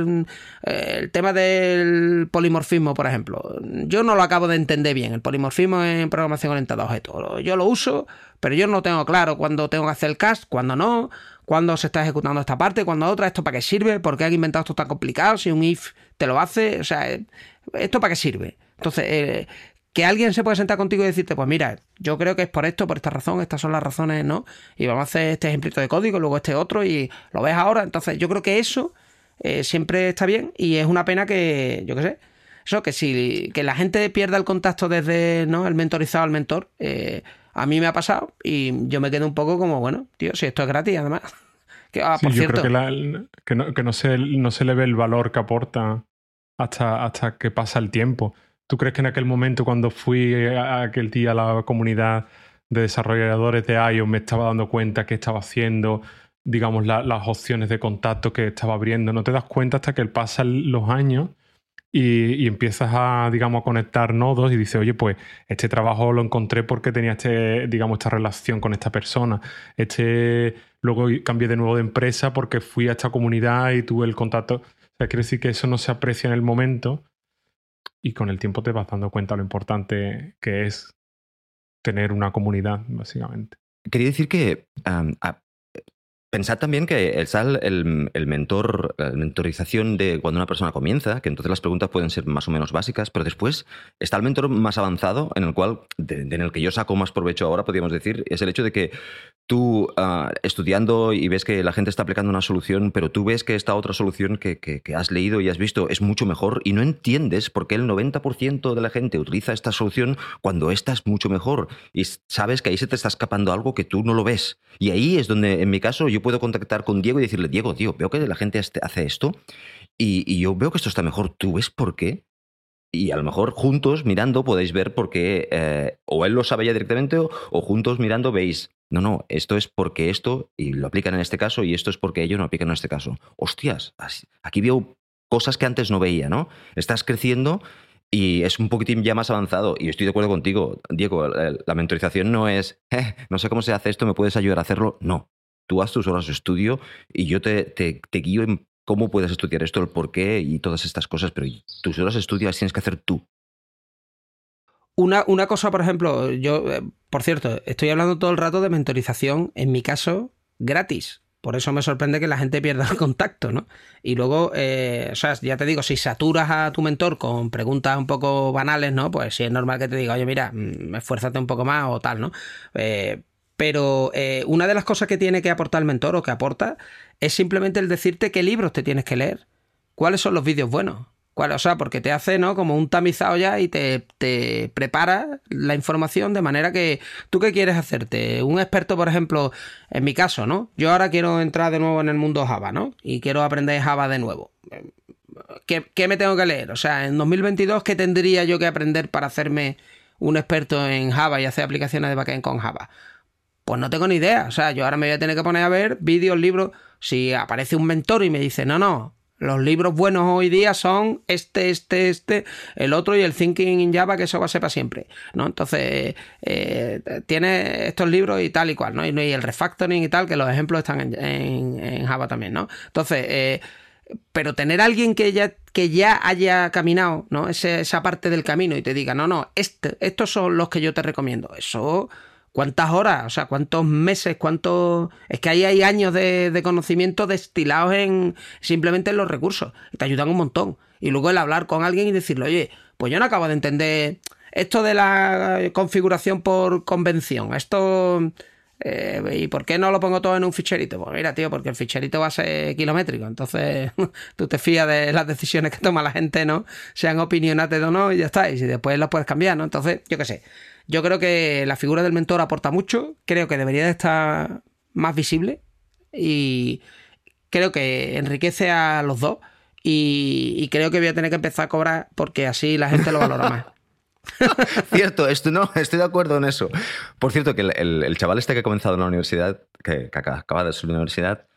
Eh, el tema del polimorfismo, por ejemplo. Yo no lo acabo de entender bien, el polimorfismo en programación orientada a objetos. Yo lo uso, pero yo no tengo claro cuándo tengo que hacer el cast, cuándo no cuándo se está ejecutando esta parte, cuándo otra, esto para qué sirve, por qué han inventado esto tan complicado, si un if te lo hace, o sea, esto para qué sirve. Entonces, eh, que alguien se puede sentar contigo y decirte, pues mira, yo creo que es por esto, por esta razón, estas son las razones, ¿no? Y vamos a hacer este ejemplito de código, luego este otro, y lo ves ahora. Entonces, yo creo que eso eh, siempre está bien y es una pena que, yo qué sé, eso, que si que la gente pierda el contacto desde ¿no? el mentorizado al mentor, eh, a mí me ha pasado y yo me quedo un poco como, bueno, tío, si esto es gratis además. Que, ah, yo creo que, no, que no, se, no se le ve el valor que aporta hasta, hasta que pasa el tiempo. ¿Tú crees que en aquel momento cuando fui aquel día a la comunidad de desarrolladores de iOS me estaba dando cuenta que estaba haciendo, digamos, las opciones de contacto que estaba abriendo? No te das cuenta hasta que pasan los años y, empiezas a, digamos, a conectar nodos y dices, oye, pues este trabajo lo encontré porque tenía este, digamos, esta relación con esta persona. Este, luego cambié de nuevo de empresa porque fui a esta comunidad y tuve el contacto. O sea, quiere decir que eso no se aprecia en el momento y con el tiempo te vas dando cuenta lo importante que es tener una comunidad, básicamente. Quería decir que Pensad también que el el, el, mentor, la mentorización de cuando una persona comienza, que entonces las preguntas pueden ser más o menos básicas, pero después está el mentor más avanzado, en el cual, en el que yo saco más provecho ahora, podríamos decir, es el hecho de que tú ah, estudiando y ves que la gente está aplicando una solución, pero tú ves que esta otra solución que, que, has leído y has visto es mucho mejor y no entiendes por qué el 90% de la gente utiliza esta solución cuando esta es mucho mejor y sabes que ahí se te está escapando algo que tú no lo ves. Y ahí es donde, en mi caso, yo puedo contactar con Diego y decirle, Diego, tío, veo que la gente hace esto y, yo veo que esto está mejor. ¿Tú ves por qué? Y a lo mejor juntos mirando podéis ver por qué, eh, o él lo sabe ya directamente, o, juntos mirando veis, no, no, esto es porque esto, y lo aplican en este caso, y esto es porque ellos no aplican en este caso. Hostias, aquí veo cosas que antes no veía, ¿no? Estás creciendo y es un poquitín ya más avanzado. Y estoy de acuerdo contigo, Diego. La mentorización no es, eh, no sé cómo se hace esto, ¿me puedes ayudar a hacerlo? No tú haz tus horas de estudio y yo te, guío en cómo puedes estudiar esto, el por qué y todas estas cosas, pero tus horas de estudio las tienes que hacer tú. Una, una cosa, por ejemplo, yo, eh, por cierto, estoy hablando todo el rato de mentorización, en mi caso, gratis. Por eso me sorprende que la gente pierda el contacto, ¿no? Y luego, eh, o sea, ya te digo, si saturas a tu mentor con preguntas un poco banales, ¿no? Pues sí es normal que te diga, oye, mira, mm, esfuérzate un poco más o tal, ¿no? Eh, pero eh, una de las cosas que tiene que aportar el mentor o que aporta es simplemente el decirte qué libros te tienes que leer, cuáles son los vídeos buenos. O sea, porque te hace ¿no? como un tamizado ya y te, te, prepara la información de manera que tú qué quieres hacerte. Un experto, por ejemplo, en mi caso, ¿no? Yo ahora quiero entrar de nuevo en el mundo Java, ¿no? Y quiero aprender Java de nuevo. ¿Qué, qué me tengo que leer? O sea, en 2022, ¿qué tendría yo que aprender para hacerme un experto en Java y hacer aplicaciones de backend con Java? Pues no tengo ni idea. O sea, yo ahora me voy a tener que poner a ver vídeos, libros. Si aparece un mentor y me dice, no, no, los libros buenos hoy día son este, este, este, el otro y el Thinking in Java, que eso va a ser para siempre. ¿no? Entonces, eh, tiene estos libros y tal y cual, ¿no? Y, el refactoring y tal, que los ejemplos están en, Java también, ¿no? Entonces, eh, pero tener a alguien que ya, que ya haya caminado, ¿no? esa parte del camino y te diga, no, no, este, estos son los que yo te recomiendo. Eso ¿Cuántas horas? O sea, ¿cuántos meses? ¿Cuántos...? Es que ahí hay años de, conocimiento destilados en simplemente en los recursos. Y te ayudan un montón. Y luego el hablar con alguien y decirle, oye, pues yo no acabo de entender esto de la configuración por convención. Esto... Eh, ¿Y por qué no lo pongo todo en un ficherito? Pues mira, tío, porque el ficherito va a ser kilométrico. Entonces, tú te fías de las decisiones que toma la gente, ¿no? Sean opinionates o no, y ya está. Y después las puedes cambiar, ¿no? Entonces, yo qué sé. Yo creo que la figura del mentor aporta mucho. Creo que debería de estar más visible. Y creo que enriquece a los dos. Y, creo que voy a tener que empezar a cobrar porque así la gente lo valora más. Cierto, esto, no, estoy de acuerdo en eso. Por cierto, que el, chaval este que ha comenzado en la universidad, que, acaba de su universidad,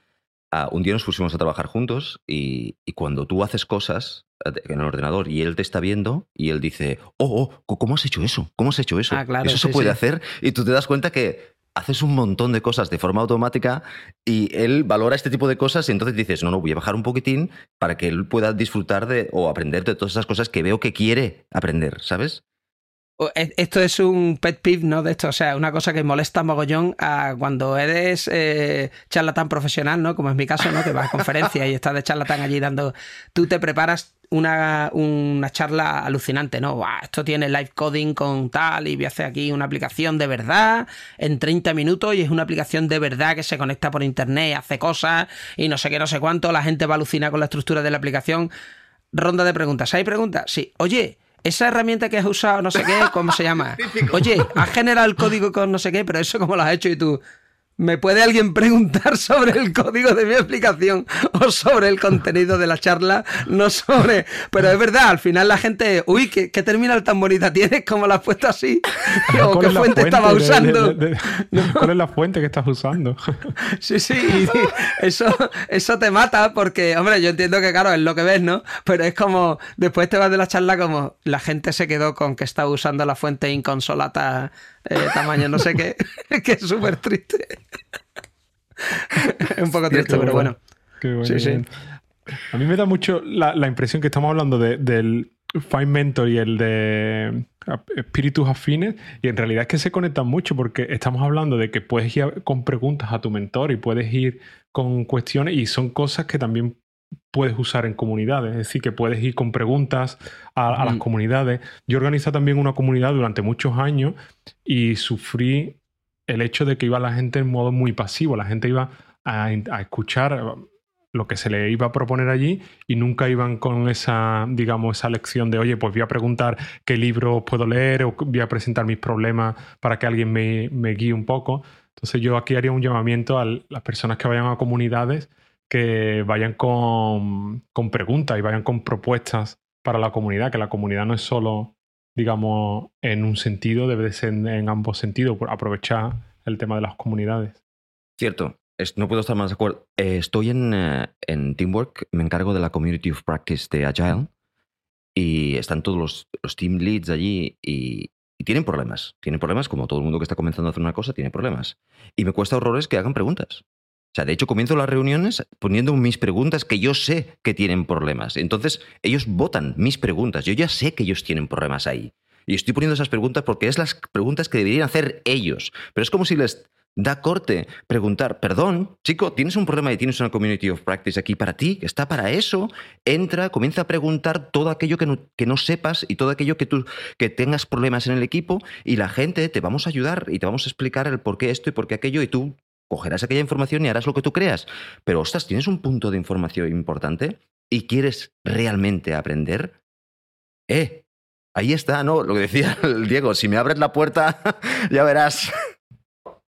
uh, un día nos pusimos a trabajar juntos y, cuando tú haces cosas en el ordenador y él te está viendo y él dice, oh, oh ¿cómo has hecho eso? ¿Cómo has hecho eso? Ah, claro, eso se puede hacer y tú te das cuenta que haces un montón de cosas de forma automática y él valora este tipo de cosas y entonces dices, no, no, voy a bajar un poquitín para que él pueda disfrutar de o aprender de todas esas cosas que veo que quiere aprender, ¿sabes? E, esto es un pet peeve, ¿no? De esto, o sea, una cosa que molesta mogollón a cuando eres eh, charlatán profesional, ¿no? Como es mi caso, ¿no? Que vas a conferencias y estás de charlatán allí dando. Tú te preparas una, una charla alucinante, ¿no? esto tiene live coding con tal y voy a hacer aquí una aplicación de verdad en 30 minutos y es una aplicación de verdad que se conecta por internet, hace cosas y no sé qué, no sé cuánto. La gente va a alucinar con la estructura de la aplicación. Ronda de preguntas. ¿Hay preguntas? Sí. Oye, esa herramienta que has usado, no sé qué, ¿cómo se llama? Oye, has generado el código con no sé qué, pero eso cómo lo has hecho y tú. ¿Me puede alguien preguntar sobre el código de mi explicación o sobre el contenido de la charla? No sobre. Pero es verdad, al final la gente. Uy, ¿qué, terminal tan bonita tienes? ¿Cómo la has puesto así? ¿O qué fuente, estaba usando? ¿Cuál es la fuente que estás usando? Sí, sí, eso, eso te mata porque, hombre, yo entiendo que, claro, es lo que ves, ¿no? Pero es como. Después te vas de la charla como la gente se quedó con que estaba usando la fuente inconsolata eh, tamaño no sé qué, que es súper triste. es un poco triste, pero bueno. sí, sí. A mí me da mucho la, impresión que estamos hablando del Fine Mentor y el de espíritus afines y en realidad es que se conectan mucho porque estamos hablando de que puedes ir con preguntas a tu mentor y puedes ir con cuestiones y son cosas que también puedes usar en comunidades, es decir, que puedes ir con preguntas a, las comunidades. Yo organizé también una comunidad durante muchos años y sufrí el hecho de que iba la gente en modo muy pasivo, la gente iba a, escuchar lo que se le iba a proponer allí y nunca iban con esa, digamos, esa lección de, oye, pues voy a preguntar qué libro puedo leer o voy a presentar mis problemas para que alguien me, me guíe un poco. Entonces yo aquí haría un llamamiento a las personas que vayan a comunidades que vayan con, preguntas y vayan con propuestas para la comunidad, que la comunidad no es solo, digamos, en un sentido, debe de ser en, ambos sentidos, aprovechar el tema de las comunidades. Cierto, no puedo estar más de acuerdo. Eh, estoy en, eh, en, Teamwork, me encargo de la Community of Practice de Agile y están todos los, los team leads allí y, y, tienen problemas. Tienen problemas, como todo el mundo que está comenzando a hacer una cosa, tiene problemas. Y me cuesta horrores que hagan preguntas. O sea, de hecho, comienzo las reuniones poniendo mis preguntas que yo sé que tienen problemas. Entonces, ellos votan mis preguntas. Yo ya sé que ellos tienen problemas ahí. Y estoy poniendo esas preguntas porque es las preguntas que deberían hacer ellos. Pero es como si les da corte preguntar, perdón, chico, tienes un problema y tienes una community of practice aquí para ti, está para eso, entra, comienza a preguntar todo aquello que no, que no sepas y todo aquello que tú que tengas problemas en el equipo y la gente te vamos a ayudar y te vamos a explicar el por qué esto y por qué aquello y tú cogerás aquella información y harás lo que tú creas. Pero, ostras, tienes un punto de información importante y quieres realmente aprender. Eh, ahí está, ¿no? Lo que decía el Diego, si me abres la puerta, ya verás.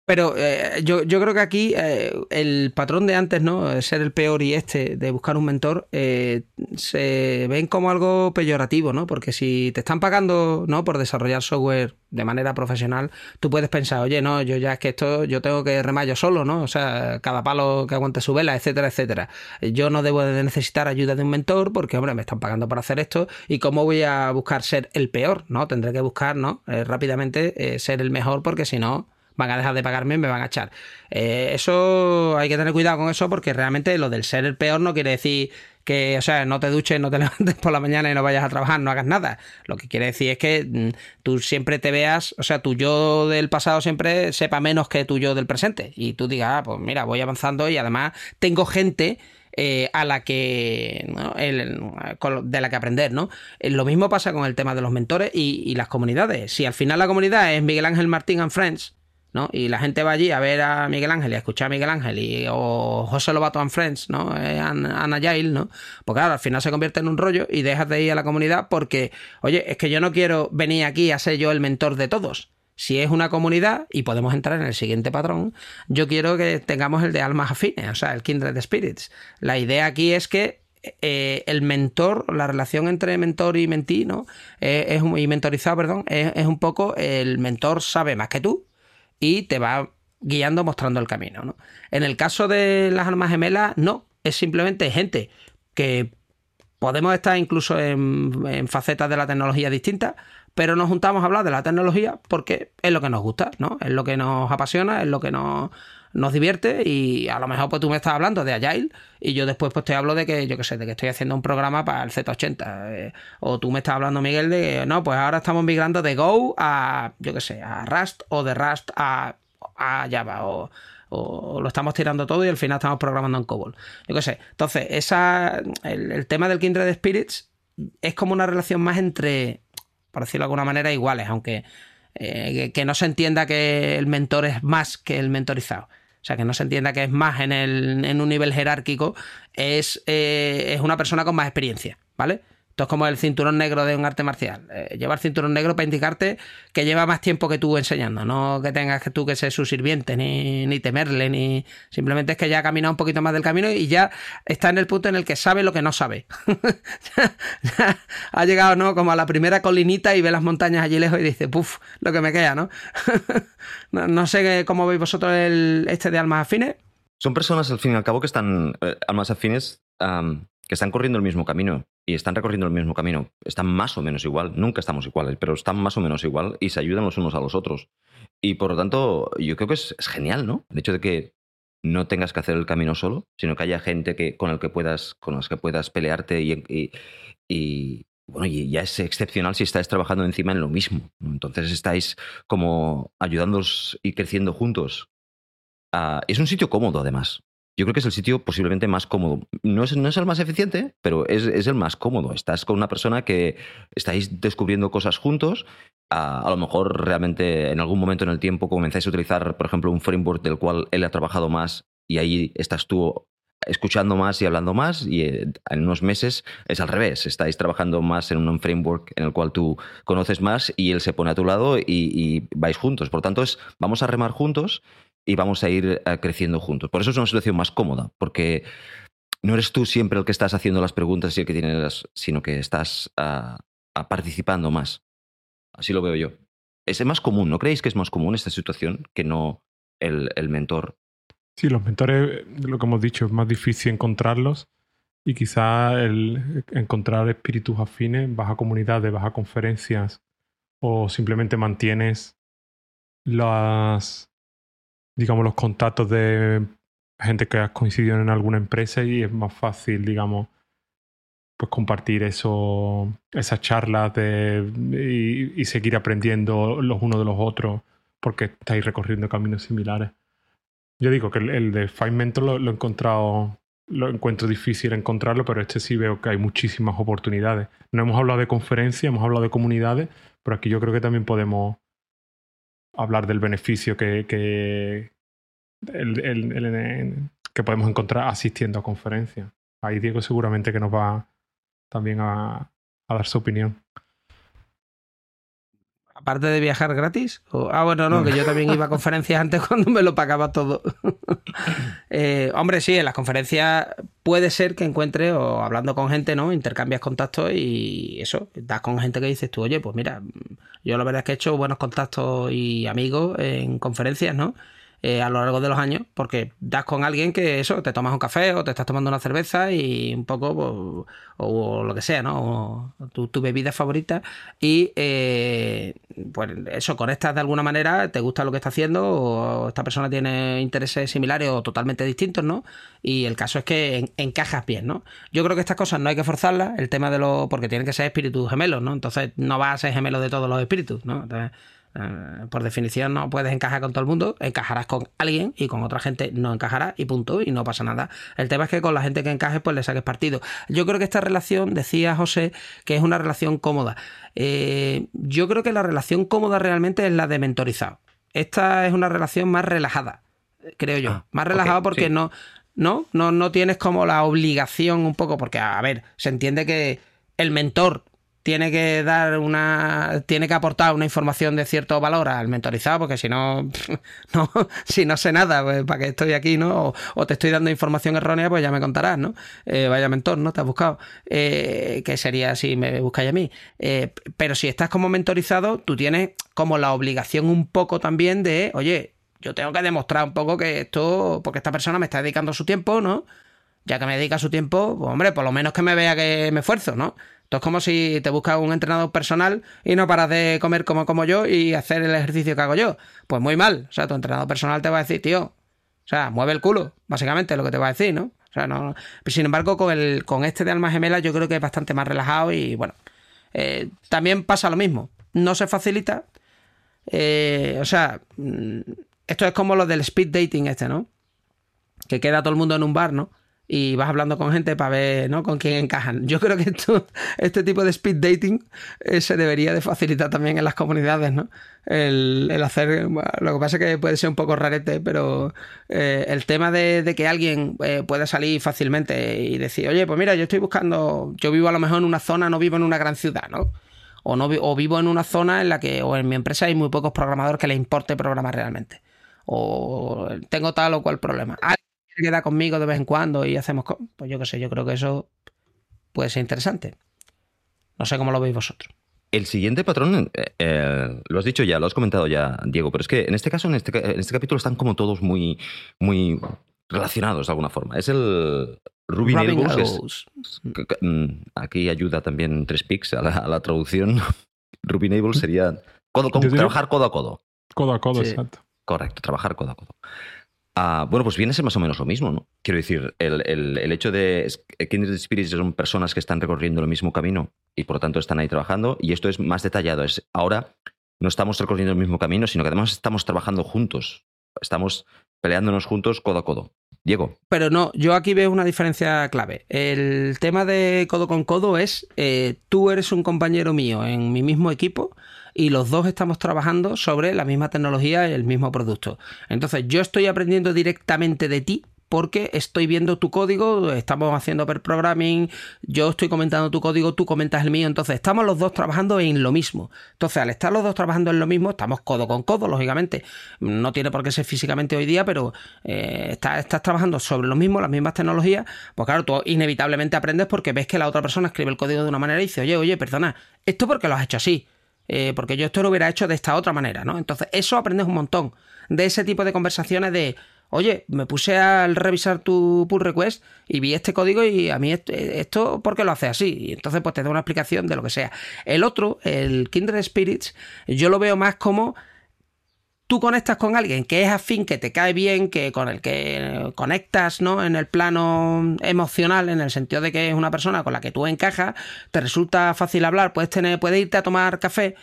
Pero eh, yo, yo, creo que aquí eh, el patrón de antes, ¿no? Ser el peor y este, de buscar un mentor, eh, se ven como algo peyorativo, ¿no? Porque si te están pagando, ¿no? Por desarrollar software de manera profesional, tú puedes pensar, oye, no, yo ya es que esto, yo tengo que remar yo solo, ¿no? O sea, cada palo que aguante su vela, etcétera, etcétera. Yo no debo de necesitar ayuda de un mentor porque, hombre, me están pagando para hacer esto y cómo voy a buscar ser el peor, ¿no? Tendré que buscar, ¿no? rápidamente ser el mejor porque si no van a dejar de pagarme y me van a echar. Eh, eso hay que tener cuidado con eso porque realmente lo del ser el peor no quiere decir que, o sea, no te duches, no te levantes por la mañana y no vayas a trabajar, no hagas nada. Lo que quiere decir es que mm, tú siempre te veas, o sea, tu yo del pasado siempre sepa menos que tu yo del presente. Y tú digas, ah, pues mira, voy avanzando y además tengo gente eh, a la que de la que aprender, ¿no? Eh, lo mismo pasa con el tema de los mentores y, y, las comunidades. Si al final la comunidad es Miguel Ángel Martín and Friends, ¿no? Y la gente va allí a ver a Miguel Ángel y a escuchar a Miguel Ángel y, o José Lobato and Friends, ¿no? Eh, Ana Yail, ¿no? Pues claro, al final se convierte en un rollo y dejas de ir a la comunidad porque, oye, es que yo no quiero venir aquí a ser yo el mentor de todos. Si es una comunidad, y podemos entrar en el siguiente patrón, yo quiero que tengamos el de almas afines, o sea, el Kindred Spirits. La idea aquí es que eh, el mentor, la relación entre mentor y mentí. Eh, es y mentorizado, perdón, es, un poco el mentor sabe más que tú y te va guiando, mostrando el camino, ¿no? En el caso de las almas gemelas, no, es simplemente gente que podemos estar incluso en facetas de la tecnología distintas, pero nos juntamos a hablar de la tecnología porque es lo que nos gusta, ¿no? Es lo que nos apasiona, es lo que nos, nos divierte y a lo mejor pues tú me estás hablando de Agile y yo después pues te hablo de que, yo qué sé, de que estoy haciendo un programa para el Z80 eh, o tú me estás hablando, Miguel, de que no, pues ahora estamos migrando de Go a, yo qué sé, a Rust o de Rust a, Java o, lo estamos tirando todo y al final estamos programando en COBOL. Yo qué sé. Entonces, esa, el, el tema del Kindred Spirits es como una relación más entre por decirlo de alguna manera, iguales, aunque eh, que, no se entienda que el mentor es más que el mentorizado. O sea, que no se entienda que es más en, el, en un nivel jerárquico, es, eh, es una persona con más experiencia, ¿vale? Esto es como el cinturón negro de un arte marcial. Eh, llevar cinturón negro para indicarte que lleva más tiempo que tú enseñando, no que tengas que tú que ser su sirviente, ni, temerle, ni. Simplemente es que ya ha caminado un poquito más del camino y ya está en el punto en el que sabe lo que no sabe. ha llegado, ¿no? Como a la primera colinita y ve las montañas allí lejos y dice, puf, lo que me queda, ¿no? no, sé cómo veis vosotros el, este de almas afines. Son personas, al fin y al cabo, que están. Eh, almas afines que están corriendo el mismo camino y están recorriendo el mismo camino. Están más o menos igual, nunca estamos iguales, pero están más o menos igual y se ayudan los unos a los otros. Y por lo tanto, yo creo que es, genial, ¿no? El hecho de que no tengas que hacer el camino solo, sino que haya gente que, con, el que puedas, con las que puedas pelearte y, y, bueno, y ya es excepcional si estáis trabajando encima en lo mismo. Entonces estáis como ayudándoos y creciendo juntos. Ah, es un sitio cómodo, además yo creo que es el sitio posiblemente más cómodo. No es, no es el más eficiente, pero es, es, el más cómodo. Estás con una persona que estáis descubriendo cosas juntos. A, lo mejor realmente en algún momento en el tiempo comenzáis a utilizar, por ejemplo, un framework del cual él ha trabajado más y ahí estás tú escuchando más y hablando más y eh, en unos meses es al revés, estáis trabajando más en un framework en el cual tú conoces más y él se pone a tu lado y, y vais juntos. Por tanto, es vamos a remar juntos y vamos a ir eh, creciendo juntos. Por eso es una situación más cómoda, porque no eres tú siempre el que estás haciendo las preguntas y el que tiene las, sino que estás ah, ah, participando más. Así lo veo yo. Es más común, ¿no creéis que es más común esta situación que no el, el mentor? Sí, los mentores, lo que hemos dicho, es más difícil encontrarlos y quizá el encontrar espíritus afines, baja comunidades, baja conferencias o simplemente mantienes las, digamos, los contactos de gente que has coincidido en alguna empresa y es más fácil, digamos, pues compartir eso, esas charlas de, y, seguir aprendiendo los unos de los otros porque estáis recorriendo caminos similares. Yo digo que el, de Five Mentor lo, lo, he encontrado, lo encuentro difícil encontrarlo, pero este sí veo que hay muchísimas oportunidades. No hemos hablado de conferencias, hemos hablado de comunidades, pero aquí yo creo que también podemos hablar del beneficio que, que, que podemos encontrar asistiendo a conferencias. Ahí Diego seguramente que nos va también a, dar su opinión. Aparte de viajar gratis. ah, bueno, no, que yo también iba a conferencias antes cuando me lo pagaba todo. Eh, hombre, sí, en las conferencias puede ser que encuentre o hablando con gente, ¿no? Intercambias contactos y eso, das con gente que dices tú, oye, pues mira, yo la verdad es que he hecho buenos contactos y amigos en conferencias, ¿no? Eh, a lo largo de los años, porque das con alguien que eso, te tomas un café o te estás tomando una cerveza y un poco, pues, o, lo que sea, ¿no? O tu, bebida favorita y eh, pues eso, conectas de alguna manera, te gusta lo que está haciendo o esta persona tiene intereses similares o totalmente distintos, ¿no? Y el caso es que encajas bien, ¿no? Yo creo que estas cosas no hay que forzarlas, el tema de lo... porque tienen que ser espíritus gemelos, ¿no? Entonces no vas a ser gemelo de todos los espíritus, ¿no? Entonces, eh, por definición no puedes encajar con todo el mundo, encajarás con alguien y con otra gente no encajarás y punto, y no pasa nada. El tema es que con la gente que encajes pues le saques partido. Yo creo que esta relación, decía José, que es una relación cómoda. Eh, yo creo que la relación cómoda realmente es la de mentorizado. esta es una relación más relajada, creo yo. Ah, más relajada porque sí. no, no, no, no tienes como la obligación un poco, porque, a ver, se entiende que el mentor tiene que dar una. tiene que aportar una información de cierto valor al mentorizado, porque si no, no, si no sé nada, pues para qué estoy aquí, ¿no? O, o te estoy dando información errónea, pues ya me contarás, ¿no? Eh, vaya mentor, ¿no? Te has buscado. Eh, que sería si me buscáis a mí. Eh, pero si estás como mentorizado, tú tienes como la obligación un poco también de, oye, yo tengo que demostrar un poco que esto, porque esta persona me está dedicando su tiempo, ¿no? Ya que me dedica su tiempo, pues hombre, por lo menos que me vea que me esfuerzo, ¿no? Esto es como si te buscas un entrenador personal y no paras de comer como como yo y hacer el ejercicio que hago yo. Pues muy mal. O sea, tu entrenador personal te va a decir, tío, o sea, mueve el culo, básicamente es lo que te va a decir, ¿no? O sea, no. Sin embargo, con, el, con este de alma gemela yo creo que es bastante más relajado y bueno. eh, también pasa lo mismo. No se facilita. Eh, o sea, mm, esto es como lo del speed dating este, ¿no? Que queda todo el mundo en un bar, ¿no? Y vas hablando con gente para ver, ¿no? Con quién encajan. Yo creo que esto, este tipo de speed dating eh, se debería de facilitar también en las comunidades, ¿no? El, el hacer, lo que pasa es que puede ser un poco rarete, pero eh, el tema de, de que alguien eh, pueda salir fácilmente y decir, oye, pues mira, yo estoy buscando, yo vivo a lo mejor en una zona, no vivo en una gran ciudad, ¿no? O, no, o vivo en una zona en la que, o en mi empresa hay muy pocos programadores que les importe programar realmente. O tengo tal o cual problema. Se queda conmigo de vez en cuando y hacemos, pues yo qué sé, yo creo que eso puede ser interesante. No sé cómo lo veis vosotros. El siguiente patrón, eh, eh, lo has dicho ya, lo has comentado ya, Diego, pero es que en este caso, en este, en este capítulo, están como todos muy, muy relacionados de alguna forma. Es el Ruby Rubbing Nails, que es- elbows. que- que, mm, aquí ayuda también tres pics a la, a la traducción. Ruby Nails sería codo con- trabajar codo a codo. Codo a codo, Sí. exacto. Correcto, trabajar codo a codo. Ah, bueno, pues viene a ser más o menos lo mismo, ¿no? Quiero decir, el, el- hecho de Kindred Spirits son personas que están recorriendo el mismo camino y por lo tanto están ahí trabajando y esto es más detallado. Es ahora no estamos recorriendo el mismo camino, sino que además estamos trabajando juntos. Estamos peleándonos juntos codo a codo. Diego, Pero no, yo aquí veo una diferencia clave. El tema de codo con codo es, eh, tú eres un compañero mío en mi mismo equipo y los dos estamos trabajando sobre la misma tecnología y el mismo producto. Entonces yo estoy aprendiendo directamente de ti porque estoy viendo tu código, estamos haciendo per programming, yo estoy comentando tu código, tú comentas el mío, entonces estamos los dos trabajando en lo mismo. Entonces, al estar los dos trabajando en lo mismo, estamos codo con codo, lógicamente. No tiene por qué ser físicamente hoy día, pero eh, estás, estás trabajando sobre lo mismo, las mismas tecnologías, pues claro, tú inevitablemente aprendes porque ves que la otra persona escribe el código de una manera y dice, oye, oye, perdona, ¿esto por qué lo has hecho así? Eh, porque yo esto lo hubiera hecho de esta otra manera, ¿no? Entonces, eso aprendes un montón de ese tipo de conversaciones de, oye, me puse al revisar tu pull request y vi este código y a mí esto, esto ¿por qué lo hace así? Y entonces, pues te da una explicación de lo que sea. El otro, el Kindred Spirits, yo lo veo más como tú conectas con alguien que es afín, que te cae bien, que con el que conectas, ¿no? En el plano emocional, en el sentido de que es una persona con la que tú encajas, te resulta fácil hablar, puedes tener, puedes irte a tomar café.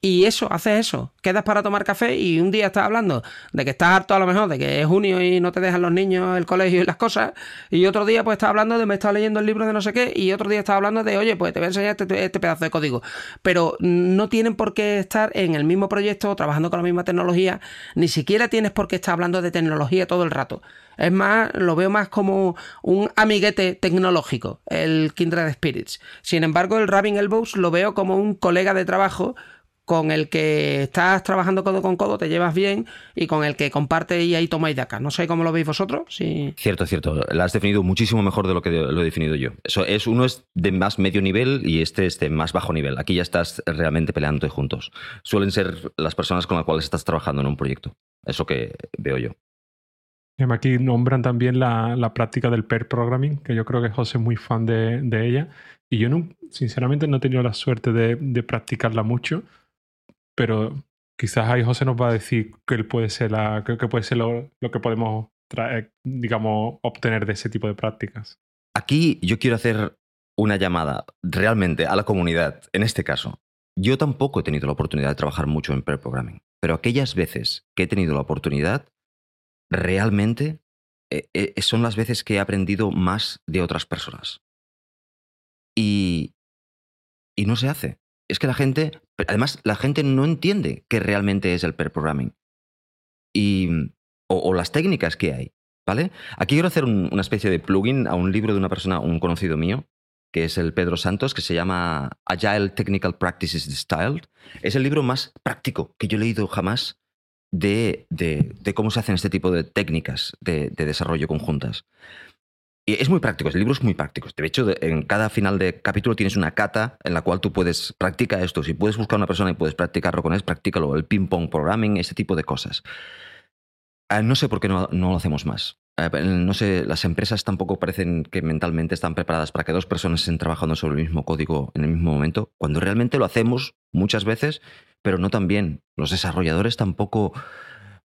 Y eso, haces eso, quedas para tomar café y un día estás hablando de que estás harto a lo mejor, de que es junio y no te dejan los niños el colegio y las cosas, y otro día pues estás hablando de me estás leyendo el libro de no sé qué, y otro día estás hablando de, oye, pues te voy a enseñar este, este pedazo de código. Pero no tienen por qué estar en el mismo proyecto, trabajando con la misma tecnología, ni siquiera tienes por qué estar hablando de tecnología todo el rato. Es más, lo veo más como un amiguete tecnológico, el Kindred Spirits. Sin embargo, el Rubbing Elbows lo veo como un colega de trabajo con el que estás trabajando codo con codo, te llevas bien y con el que comparte y ahí tomáis de acá. No sé cómo lo veis vosotros. Sí. Cierto, cierto. La has definido muchísimo mejor de lo que lo he definido yo. Eso es, uno es de más medio nivel y este es de más bajo nivel. Aquí ya estás realmente peleándote juntos. Suelen ser las personas con las cuales estás trabajando en un proyecto. Eso que veo yo. Aquí nombran también la, la práctica del pair programming, que yo creo que José es muy fan de, de ella. Y yo, no, sinceramente, no he tenido la suerte de, de practicarla mucho, pero quizás ahí José nos va a decir que puede ser, la, que, puede ser lo, lo que podemos, traer, digamos, obtener de ese tipo de prácticas. Aquí yo quiero hacer una llamada realmente a la comunidad, en este caso. Yo tampoco he tenido la oportunidad de trabajar mucho en pair programming, pero aquellas veces que he tenido la oportunidad, realmente eh, eh, son las veces que he aprendido más de otras personas. Y, y no se hace. Es que la gente, además, la gente no entiende qué realmente es el pair programming. o, las técnicas que hay. ¿Vale? Aquí quiero hacer una especie de plugin a un libro de una persona, un conocido mío, que es el Pedro Santos, que se llama Agile Technical Practices Style. Es el libro más práctico que yo he leído jamás de, cómo se hacen este tipo de técnicas de, desarrollo conjuntas. Es muy práctico, el libro es muy práctico. De hecho, en cada final de capítulo tienes una cata en la cual tú puedes practicar esto. Si puedes buscar una persona y puedes practicarlo con él, practícalo. El ping-pong programming, ese tipo de cosas. Ah, no sé por qué no, no lo hacemos más. Ah, no sé, las empresas tampoco parecen que mentalmente están preparadas para que dos personas estén trabajando sobre el mismo código en el mismo momento, cuando realmente lo hacemos muchas veces, pero no tan bien. Los desarrolladores tampoco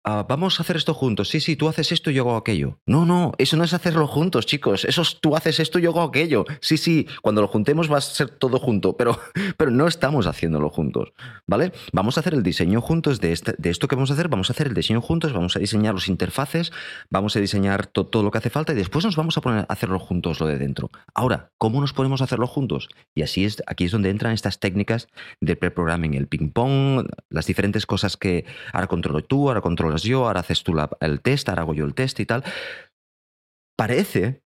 Ah, vamos a hacer esto juntos. Sí, sí, tú haces esto y yo hago aquello. No, no, eso no es hacerlo juntos, chicos. Eso es tú haces esto y yo hago aquello. Sí, sí, cuando lo juntemos va a ser todo junto, pero, pero no estamos haciéndolo juntos, ¿vale? Vamos a hacer el diseño juntos de, este, de esto que vamos a hacer, vamos a hacer el diseño juntos, vamos a diseñar los interfaces, vamos a diseñar todo lo que hace falta y después nos vamos a poner a hacerlo juntos lo de dentro. Ahora, ¿cómo nos podemos hacerlo juntos? Y así es, aquí es donde entran estas técnicas de pre-programming, el ping-pong, las diferentes cosas que ahora controlo tú, ahora controlo yo, ahora haces tú el test, ahora hago yo el test y tal. Parece,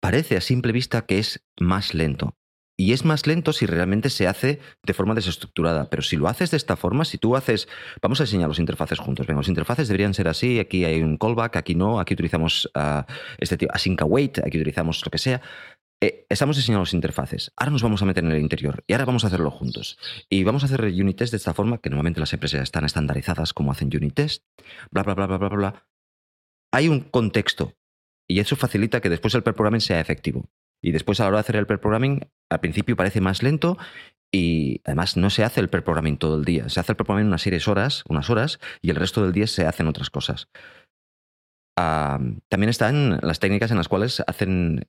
parece a simple vista que es más lento. Y es más lento si realmente se hace de forma desestructurada. Pero si lo haces de esta forma, si tú haces. Vamos a enseñar los interfaces juntos. Venga, los interfaces deberían ser así. Aquí hay un callback, aquí no. Aquí utilizamos uh, este tipo, async await, aquí utilizamos lo que sea. Eh, estamos diseñando los interfaces. Ahora nos vamos a meter en el interior y ahora vamos a hacerlo juntos. Y vamos a hacer unit test de esta forma, que normalmente las empresas están estandarizadas como hacen unit test, bla, bla, bla, bla, bla, bla. Hay un contexto y eso facilita que después el per sea efectivo. Y después a la hora de hacer el per al principio parece más lento y además no se hace el per todo el día. Se hace el per programming unas series horas, unas horas, y el resto del día se hacen otras cosas. también están las técnicas en las cuales hacen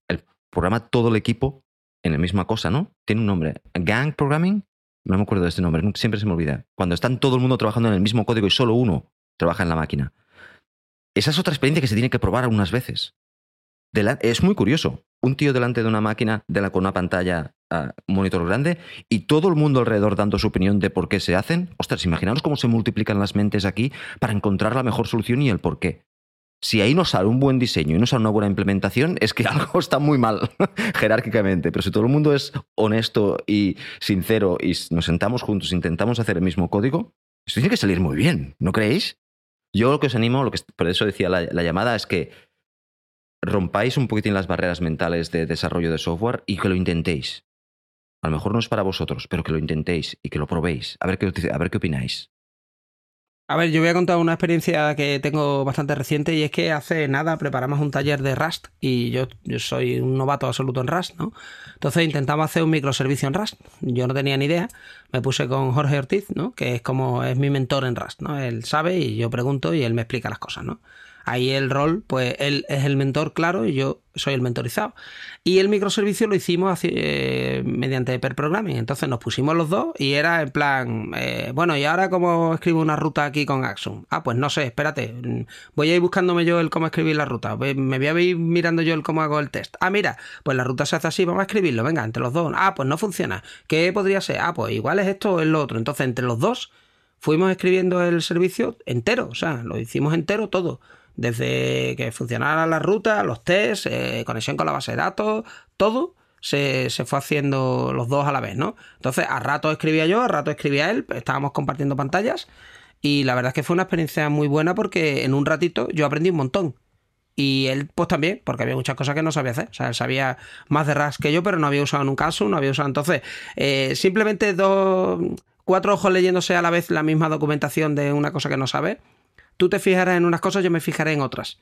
programa todo el equipo en la misma cosa, ¿no? Tiene un nombre. Gang Programming. No me acuerdo de este nombre, siempre se me olvida. Cuando están todo el mundo trabajando en el mismo código y solo uno trabaja en la máquina. Esa es otra experiencia que se tiene que probar algunas veces. es muy curioso. Un tío delante de una máquina de la, con una pantalla, un monitor grande, y todo el mundo alrededor dando su opinión de por qué se hacen. Ostras, imaginaos cómo se multiplican las mentes aquí para encontrar la mejor solución y el por qué si ahí no sale un buen diseño y no sale una buena implementación, es que algo está muy mal jerárquicamente. Pero si todo el mundo es honesto y sincero y nos sentamos juntos intentamos hacer el mismo código, esto tiene que salir muy bien, ¿no creéis? Yo lo que os animo, lo que, por eso decía la, la llamada, es que rompáis un poquitín las barreras mentales de desarrollo de software y que lo intentéis. A lo mejor no es para vosotros, pero que lo intentéis y que lo probéis. A ver qué, a ver qué opináis. A ver, yo voy a contar una experiencia que tengo bastante reciente y es que hace nada preparamos un taller de Rust y yo, soy un novato absoluto en Rust, ¿no? Entonces intentamos hacer un microservicio en Rust. Yo no tenía ni idea. Me puse con Jorge Ortiz, ¿no? Que es como es mi mentor en Rust, ¿no? Él sabe y yo pregunto y él me explica las cosas, ¿no? Ahí el rol, pues él es el mentor, claro, y yo soy el mentorizado. Y el microservicio lo hicimos eh, mediante per programming. Entonces nos pusimos los dos y era en plan, eh, bueno, ¿y ahora cómo escribo una ruta aquí con Axum? Ah, pues no sé, espérate. Voy a ir buscándome yo el cómo escribir la ruta. Me voy a ir mirando yo el cómo hago el test. Ah, mira, pues la ruta se hace así, vamos a escribirlo, venga, entre los dos. Ah, pues no funciona. ¿Qué podría ser? Ah, pues igual es esto o es lo otro. Entonces, entre los dos fuimos escribiendo el servicio entero, o sea, lo hicimos entero todo desde que funcionara la ruta, los tests, eh, conexión con la base de datos, todo se, fue haciendo los dos a la vez, ¿no? Entonces, a rato escribía yo, a rato escribía él, estábamos compartiendo pantallas y la verdad es que fue una experiencia muy buena porque en un ratito yo aprendí un montón. Y él, pues también, porque había muchas cosas que no sabía hacer. O sea, él sabía más de RAS que yo, pero no había usado un caso, no había usado. Entonces, eh, simplemente dos, cuatro ojos leyéndose a la vez la misma documentación de una cosa que no sabe, Tú te fijarás en unas cosas, yo me fijaré en otras.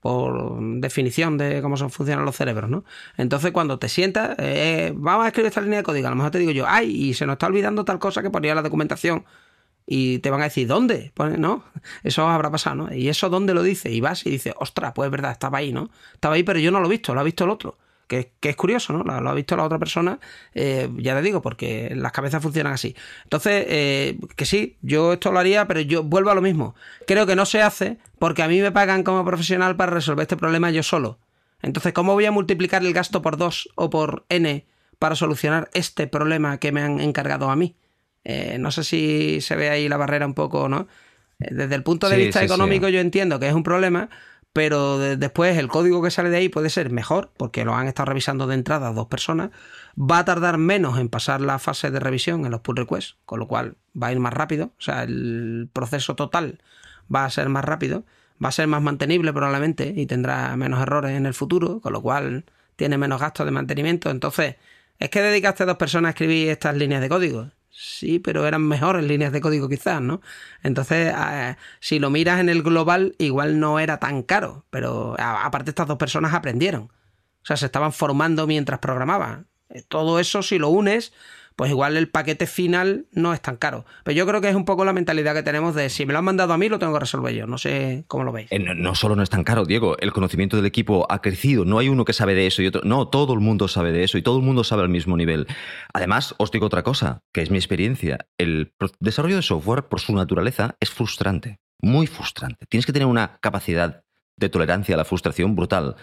Por definición de cómo son, funcionan los cerebros, ¿no? Entonces, cuando te sientas, eh, vamos a escribir esta línea de código. A lo mejor te digo yo, ay, y se nos está olvidando tal cosa que ponía la documentación. Y te van a decir, ¿dónde? Pues, ¿no? Eso habrá pasado, ¿no? Y eso, ¿dónde lo dice? Y vas y dices, ostras, pues es verdad, estaba ahí, ¿no? Estaba ahí, pero yo no lo he visto, lo ha visto el otro que, es curioso, ¿no? Lo, ha visto la otra persona, eh, ya te digo, porque las cabezas funcionan así. Entonces, eh, que sí, yo esto lo haría, pero yo vuelvo a lo mismo. Creo que no se hace porque a mí me pagan como profesional para resolver este problema yo solo. Entonces, ¿cómo voy a multiplicar el gasto por 2 o por n para solucionar este problema que me han encargado a mí? Eh, no sé si se ve ahí la barrera un poco, ¿no? Desde el punto de vista económico yo entiendo que es un problema, pero después el código que sale de ahí puede ser mejor, porque lo han estado revisando de entrada dos personas, va a tardar menos en pasar la fase de revisión en los pull requests, con lo cual va a ir más rápido, o sea, el proceso total va a ser más rápido, va a ser más mantenible probablemente y tendrá menos errores en el futuro, con lo cual tiene menos gastos de mantenimiento, entonces, es que dedicaste a dos personas a escribir estas líneas de código. Sí, pero eran mejores líneas de código quizás, ¿no? Entonces, eh, si lo miras en el global, igual no era tan caro, pero aparte estas dos personas aprendieron. O sea, se estaban formando mientras programaban. Eh, todo eso, si lo unes, pues igual el paquete final no es tan caro. Pero yo creo que es un poco la mentalidad que tenemos de si me lo han mandado a mí, lo tengo que resolver yo. No sé cómo lo veis. Eh, no, solo no es tan caro, Diego, el conocimiento del equipo ha crecido. No hay uno que sabe de eso y otro. No, todo el mundo sabe de eso y todo el mundo sabe al mismo nivel. Además, os digo otra cosa, que es mi experiencia. El desarrollo de software, por su naturaleza, es frustrante. Muy frustrante. Tienes que tener una capacidad de tolerancia a la frustración brutal.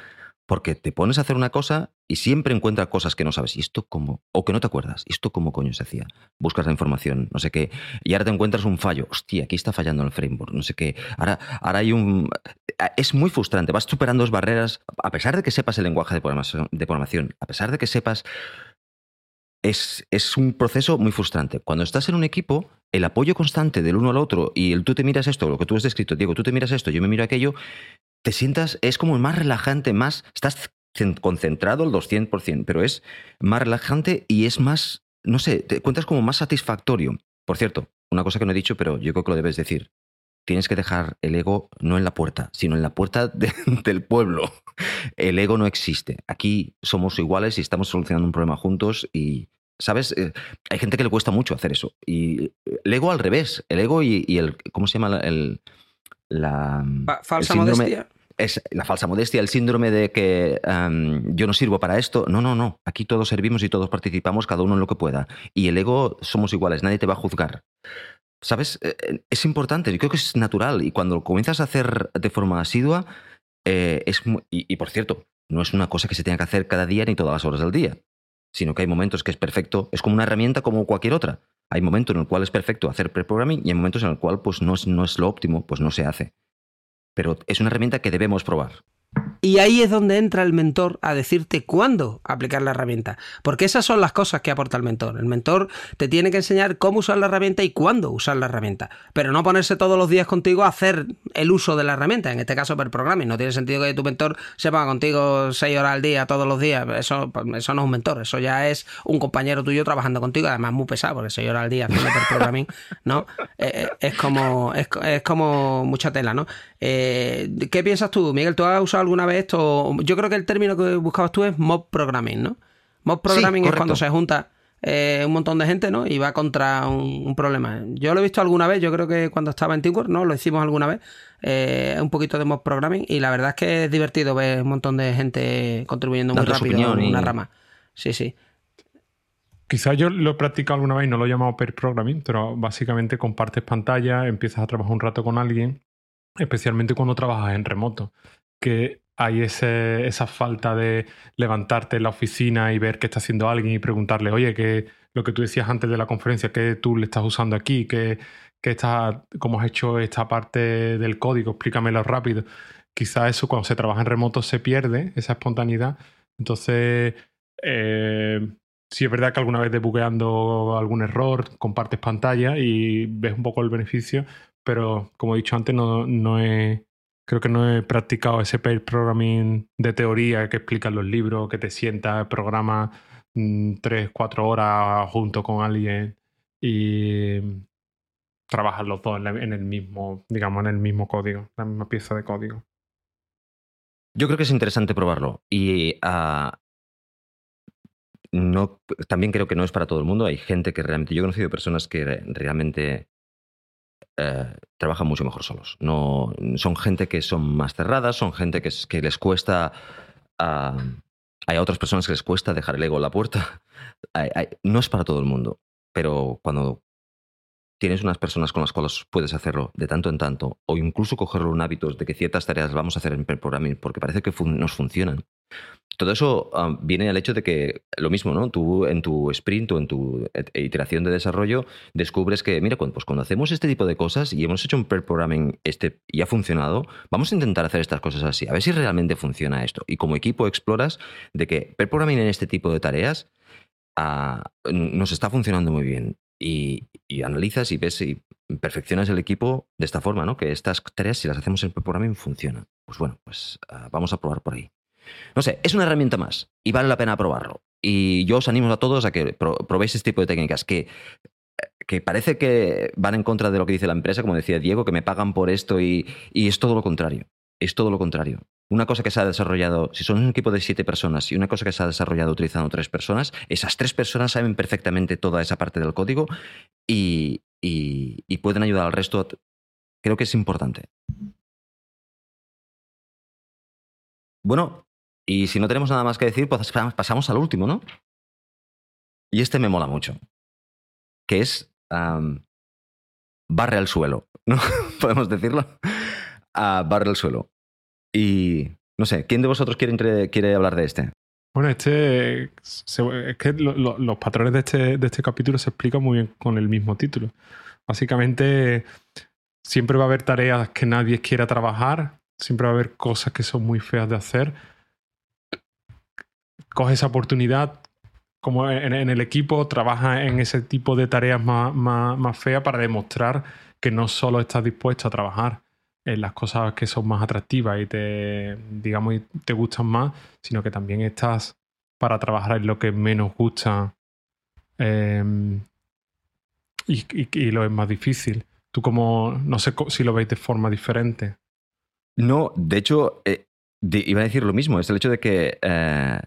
Porque te pones a hacer una cosa y siempre encuentras cosas que no sabes. ¿Y esto cómo? O que no te acuerdas. ¿Y esto cómo coño se hacía? Buscas la información, no sé qué. Y ahora te encuentras un fallo. Hostia, aquí está fallando el framework, no sé qué. Ahora, ahora hay un... Es muy frustrante. Vas superando dos barreras. A pesar de que sepas el lenguaje de programación, a pesar de que sepas... Es, es un proceso muy frustrante. Cuando estás en un equipo, el apoyo constante del uno al otro y el tú te miras esto, lo que tú has descrito, Diego, tú te miras esto, yo me miro aquello, te sientas, es como más relajante, más, estás concentrado al 200%, pero es más relajante y es más, no sé, te cuentas como más satisfactorio. Por cierto, una cosa que no he dicho, pero yo creo que lo debes decir. Tienes que dejar el ego no en la puerta, sino en la puerta del pueblo. El ego no existe. Aquí somos iguales y estamos solucionando un problema juntos y, ¿sabes? Eh, hay gente que le cuesta mucho hacer eso. Y el ego al revés. El ego y, y el, ¿cómo se llama? El, la falsa modestia. Es la falsa modestia, el síndrome de que yo no sirvo para esto. No, no, no. Aquí todos servimos y todos participamos, cada uno en lo que pueda. Y el ego somos iguales, nadie te va a juzgar. ¿Sabes? Eh, eh, es importante, yo creo que es natural. Y cuando lo comienzas a hacer de forma asidua, eh, es y, y por cierto, no es una cosa que se tenga que hacer cada día ni todas las horas del día, sino que hay momentos que es perfecto, es como una herramienta como cualquier otra. Hay momentos en el cual es perfecto hacer pre-programming y hay momentos en el cual pues, no, es, no es lo óptimo, pues no se hace. Pero es una herramienta que debemos probar. Y ahí es donde entra el mentor a decirte cuándo aplicar la herramienta. Porque esas son las cosas que aporta el mentor. El mentor te tiene que enseñar cómo usar la herramienta y cuándo usar la herramienta. Pero no ponerse todos los días contigo a hacer el uso de la herramienta. En este caso, per programming. No tiene sentido que tu mentor se ponga contigo seis horas al día, todos los días. Eso, eso no es un mentor. Eso ya es un compañero tuyo trabajando contigo. Además, muy pesado, porque seis horas al día haciendo per programming, ¿no? Eh, eh, es, como, es, como mucha tela, ¿no? Eh, ¿Qué piensas tú, Miguel? ¿Tú has usado alguna vez esto? Yo creo que el término que buscabas tú es mob programming, ¿no? Mob programming es cuando se junta eh, un montón de gente, ¿no? Y va contra un, problema. Yo lo he visto alguna vez, yo creo que cuando estaba en Teamwork, ¿no? Lo hicimos alguna vez, eh, un poquito de mob programming, y la verdad es que es divertido ver un montón de gente contribuyendo muy rápido en una rama. Sí, sí. Quizás yo lo he practicado alguna vez y no lo he llamado per programming, pero básicamente compartes pantalla, empiezas a trabajar un rato con alguien especialmente cuando trabajas en remoto, que hay esa falta de levantarte en la oficina y ver qué está haciendo alguien y preguntarle, oye, que lo que tú decías antes de la conferencia, ¿qué tú le estás usando aquí? ¿Qué, qué está, ¿Cómo has hecho esta parte del código? Explícamelo rápido. Quizá eso cuando se trabaja en remoto se pierde, esa espontaneidad. Entonces, eh, si es verdad que alguna vez debugueando algún error, compartes pantalla y ves un poco el beneficio, pero como he dicho antes, no, no he, creo que no he practicado ese pair programming de teoría que explican los libros, que te sientas, programa mm, tres, cuatro horas junto con alguien y trabajas los dos en, el mismo, digamos, en el mismo código, la misma pieza de código. Yo creo que es interesante probarlo y ah, no, también creo que no es para todo el mundo. Hay gente que realmente, yo he conocido personas que realmente eh, trabajan mucho mejor solos. No, son gente que son más cerradas, son gente que, les cuesta... hay otras personas que les cuesta dejar el ego en la puerta. no es para todo el mundo, pero cuando tienes unas personas con las cuales puedes hacerlo de tanto en tanto, o incluso cogerlo un hábito de que ciertas tareas vamos a hacer en programming porque parece que nos funcionan, todo eso ah, viene al hecho de que lo mismo, ¿no? Tú en tu sprint o en tu iteración de desarrollo descubres que, mira, pues cuando hacemos este tipo de cosas y hemos hecho un pair programming este y ha funcionado, vamos a intentar hacer estas cosas así, a ver si realmente funciona esto. Y como equipo exploras de que pair programming en este tipo de tareas ah, nos está funcionando muy bien. Y, analizas y ves y perfeccionas el equipo de esta forma, ¿no? Que estas tareas, si las hacemos en programming, funcionan. Pues bueno, pues ah, vamos a probar por ahí. No sé, es una herramienta más y vale la pena probarlo. Y yo os animo a todos a que probéis este tipo de técnicas que, que parece que van en contra de lo que dice la empresa, como decía Diego, que me pagan por esto y, es todo lo contrario. Es todo lo contrario. Una cosa que se ha desarrollado, si son un equipo de siete personas y una cosa que se ha desarrollado utilizando tres personas, esas tres personas saben perfectamente toda esa parte del código y, y pueden ayudar al resto. Creo que es importante. Bueno, y si no tenemos nada más que decir, pues pasamos al último, ¿no? Y este me mola mucho. Que es barre al suelo, ¿no? Podemos decirlo. Barre al suelo. Y no sé, ¿quién de vosotros quiere, quiere hablar de este? Bueno, este es que los patrones de este, de este capítulo se explican muy bien con el mismo título. Básicamente, siempre va a haber tareas que nadie quiera trabajar, siempre va a haber cosas que son muy feas de hacer, coge esa oportunidad como en, el equipo, trabaja en ese tipo de tareas más, más, feas para demostrar que no solo estás dispuesto a trabajar en las cosas que son más atractivas y te, digamos, te gustan más, sino que también estás para trabajar en lo que menos gusta em, y, lo es más difícil. Tú como, no sé si lo veis de forma diferente. No, de hecho, eh, iba a decir lo mismo, es el hecho de que eh,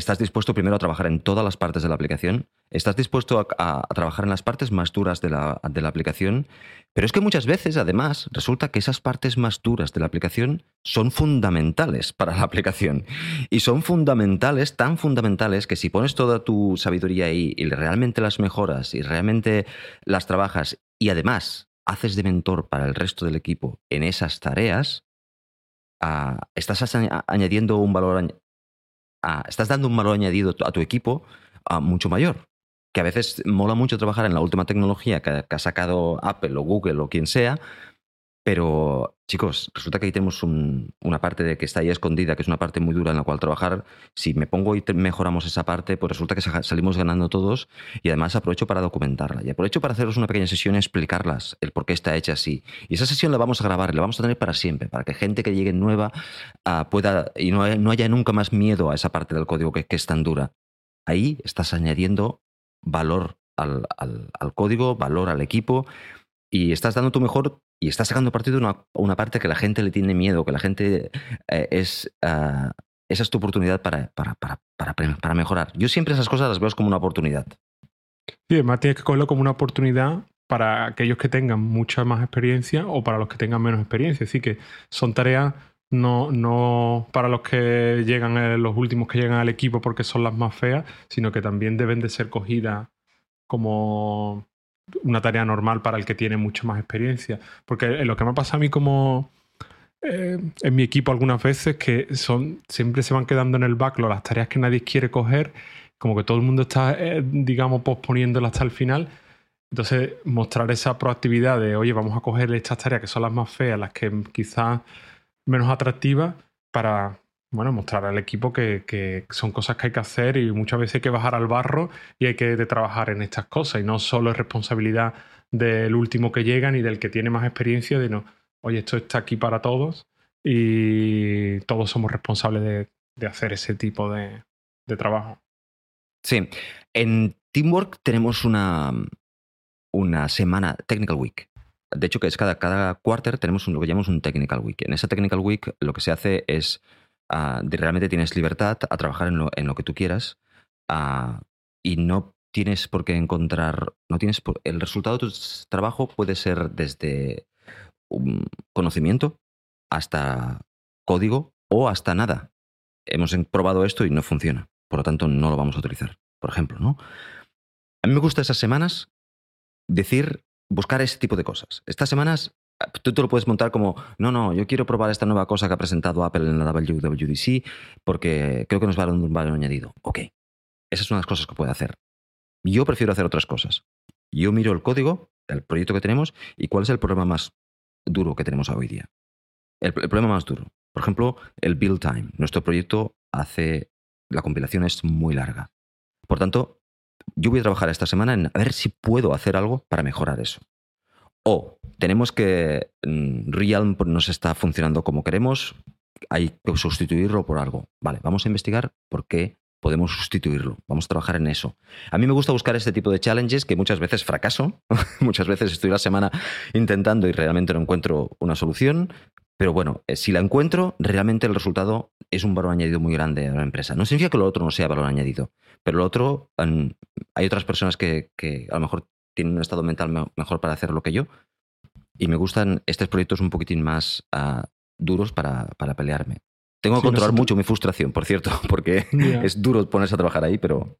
estás dispuesto primero a trabajar en todas las partes de la aplicación, estás dispuesto a, trabajar en las partes más duras de la, de la, aplicación, pero es que muchas veces, además, resulta que esas partes más duras de la aplicación son fundamentales para la aplicación. Y son fundamentales, tan fundamentales, que si pones toda tu sabiduría ahí y realmente las mejoras y realmente las trabajas y además haces de mentor para el resto del equipo en esas tareas, ah, estás añadiendo un valor estás dando un valor añadido a tu equipo mucho mayor. Que a veces mola mucho trabajar en la última tecnología que, ha sacado Apple o Google o quien sea, pero chicos, resulta que ahí tenemos una parte de que está ahí escondida, que es una parte muy dura en la cual trabajar. Si me pongo y mejoramos esa parte, pues resulta que salimos ganando todos y además aprovecho para documentarla. Y aprovecho para haceros una pequeña sesión y explicarlas el por qué está hecha así. Y esa sesión la vamos a grabar la vamos a tener para siempre, para que gente que llegue nueva ah, pueda y no, haya nunca más miedo a esa parte del código que, es tan dura. Ahí estás añadiendo valor al, al código, valor al equipo y estás dando tu mejor y estás sacando partido de una, parte que la gente le tiene miedo, que la gente eh, es... Ah, esa es tu oportunidad para, para, para, para, mejorar. Yo siempre esas cosas las veo como una oportunidad. Sí, además tienes que cogerlo como una oportunidad para aquellos que tengan mucha más experiencia o para los que tengan menos experiencia. Así que son tareas no, no para los que llegan, eh, los últimos que llegan al equipo porque son las más feas, sino que también deben de ser cogidas como una tarea normal para el que tiene mucho más experiencia. Porque lo que me ha pasado a mí como eh, en mi equipo algunas veces que son siempre se van quedando en el backlog las tareas que nadie quiere coger, como que todo el mundo está, eh, digamos, posponiéndolas hasta el final. Entonces, mostrar esa proactividad de, oye, vamos a coger estas tareas que son las más feas, las que quizás menos atractivas, para bueno, mostrar al equipo que, son cosas que hay que hacer y muchas veces hay que bajar al barro y hay que trabajar en estas cosas y no solo es responsabilidad del último que llega ni del que tiene más experiencia de no, oye, esto está aquí para todos y todos somos responsables de, hacer ese tipo de, trabajo. Sí, en Teamwork tenemos una, una semana Technical Week. De hecho, que es cada, cada quarter tenemos lo que llamamos un Technical Week. En esa Technical Week lo que se hace es realmente tienes libertad a trabajar en lo, en lo que tú quieras y no tienes por qué encontrar, no tienes el resultado de tu trabajo puede ser desde un conocimiento hasta código o hasta nada. Hemos probado esto y no funciona, por lo tanto no lo vamos a utilizar, por ejemplo, ¿no? A mí me gusta esas semanas decir, buscar ese tipo de cosas. Estas semanas tú te lo puedes montar como, no, no, yo quiero probar esta nueva cosa que ha presentado Apple en la WWDC porque creo que nos va a dar un valor añadido. Ok, esas son las cosas que puede hacer. Yo prefiero hacer otras cosas. Yo miro el código, el proyecto que tenemos y cuál es el problema más duro que tenemos hoy día. El, el problema más duro. Por ejemplo, el build time. Nuestro proyecto hace, la compilación es muy larga. Por tanto, yo voy a trabajar esta semana en a ver si puedo hacer algo para mejorar eso. O tenemos que mm, Realm no se está funcionando como queremos, hay que sustituirlo por algo. Vale, vamos a investigar por qué podemos sustituirlo. Vamos a trabajar en eso. A mí me gusta buscar este tipo de challenges que muchas veces fracaso. muchas veces estoy la semana intentando y realmente no encuentro una solución. Pero bueno, eh, si la encuentro, realmente el resultado es un valor añadido muy grande a la empresa. No significa que lo otro no sea valor añadido, pero lo otro, hay otras personas que, a lo mejor tienen un estado mental mejor para hacerlo que yo. Y me gustan estos proyectos un poquitín más ah, duros para, pelearme. Tengo que controlar mucho mi frustración, por cierto, porque es duro ponerse a trabajar ahí, pero...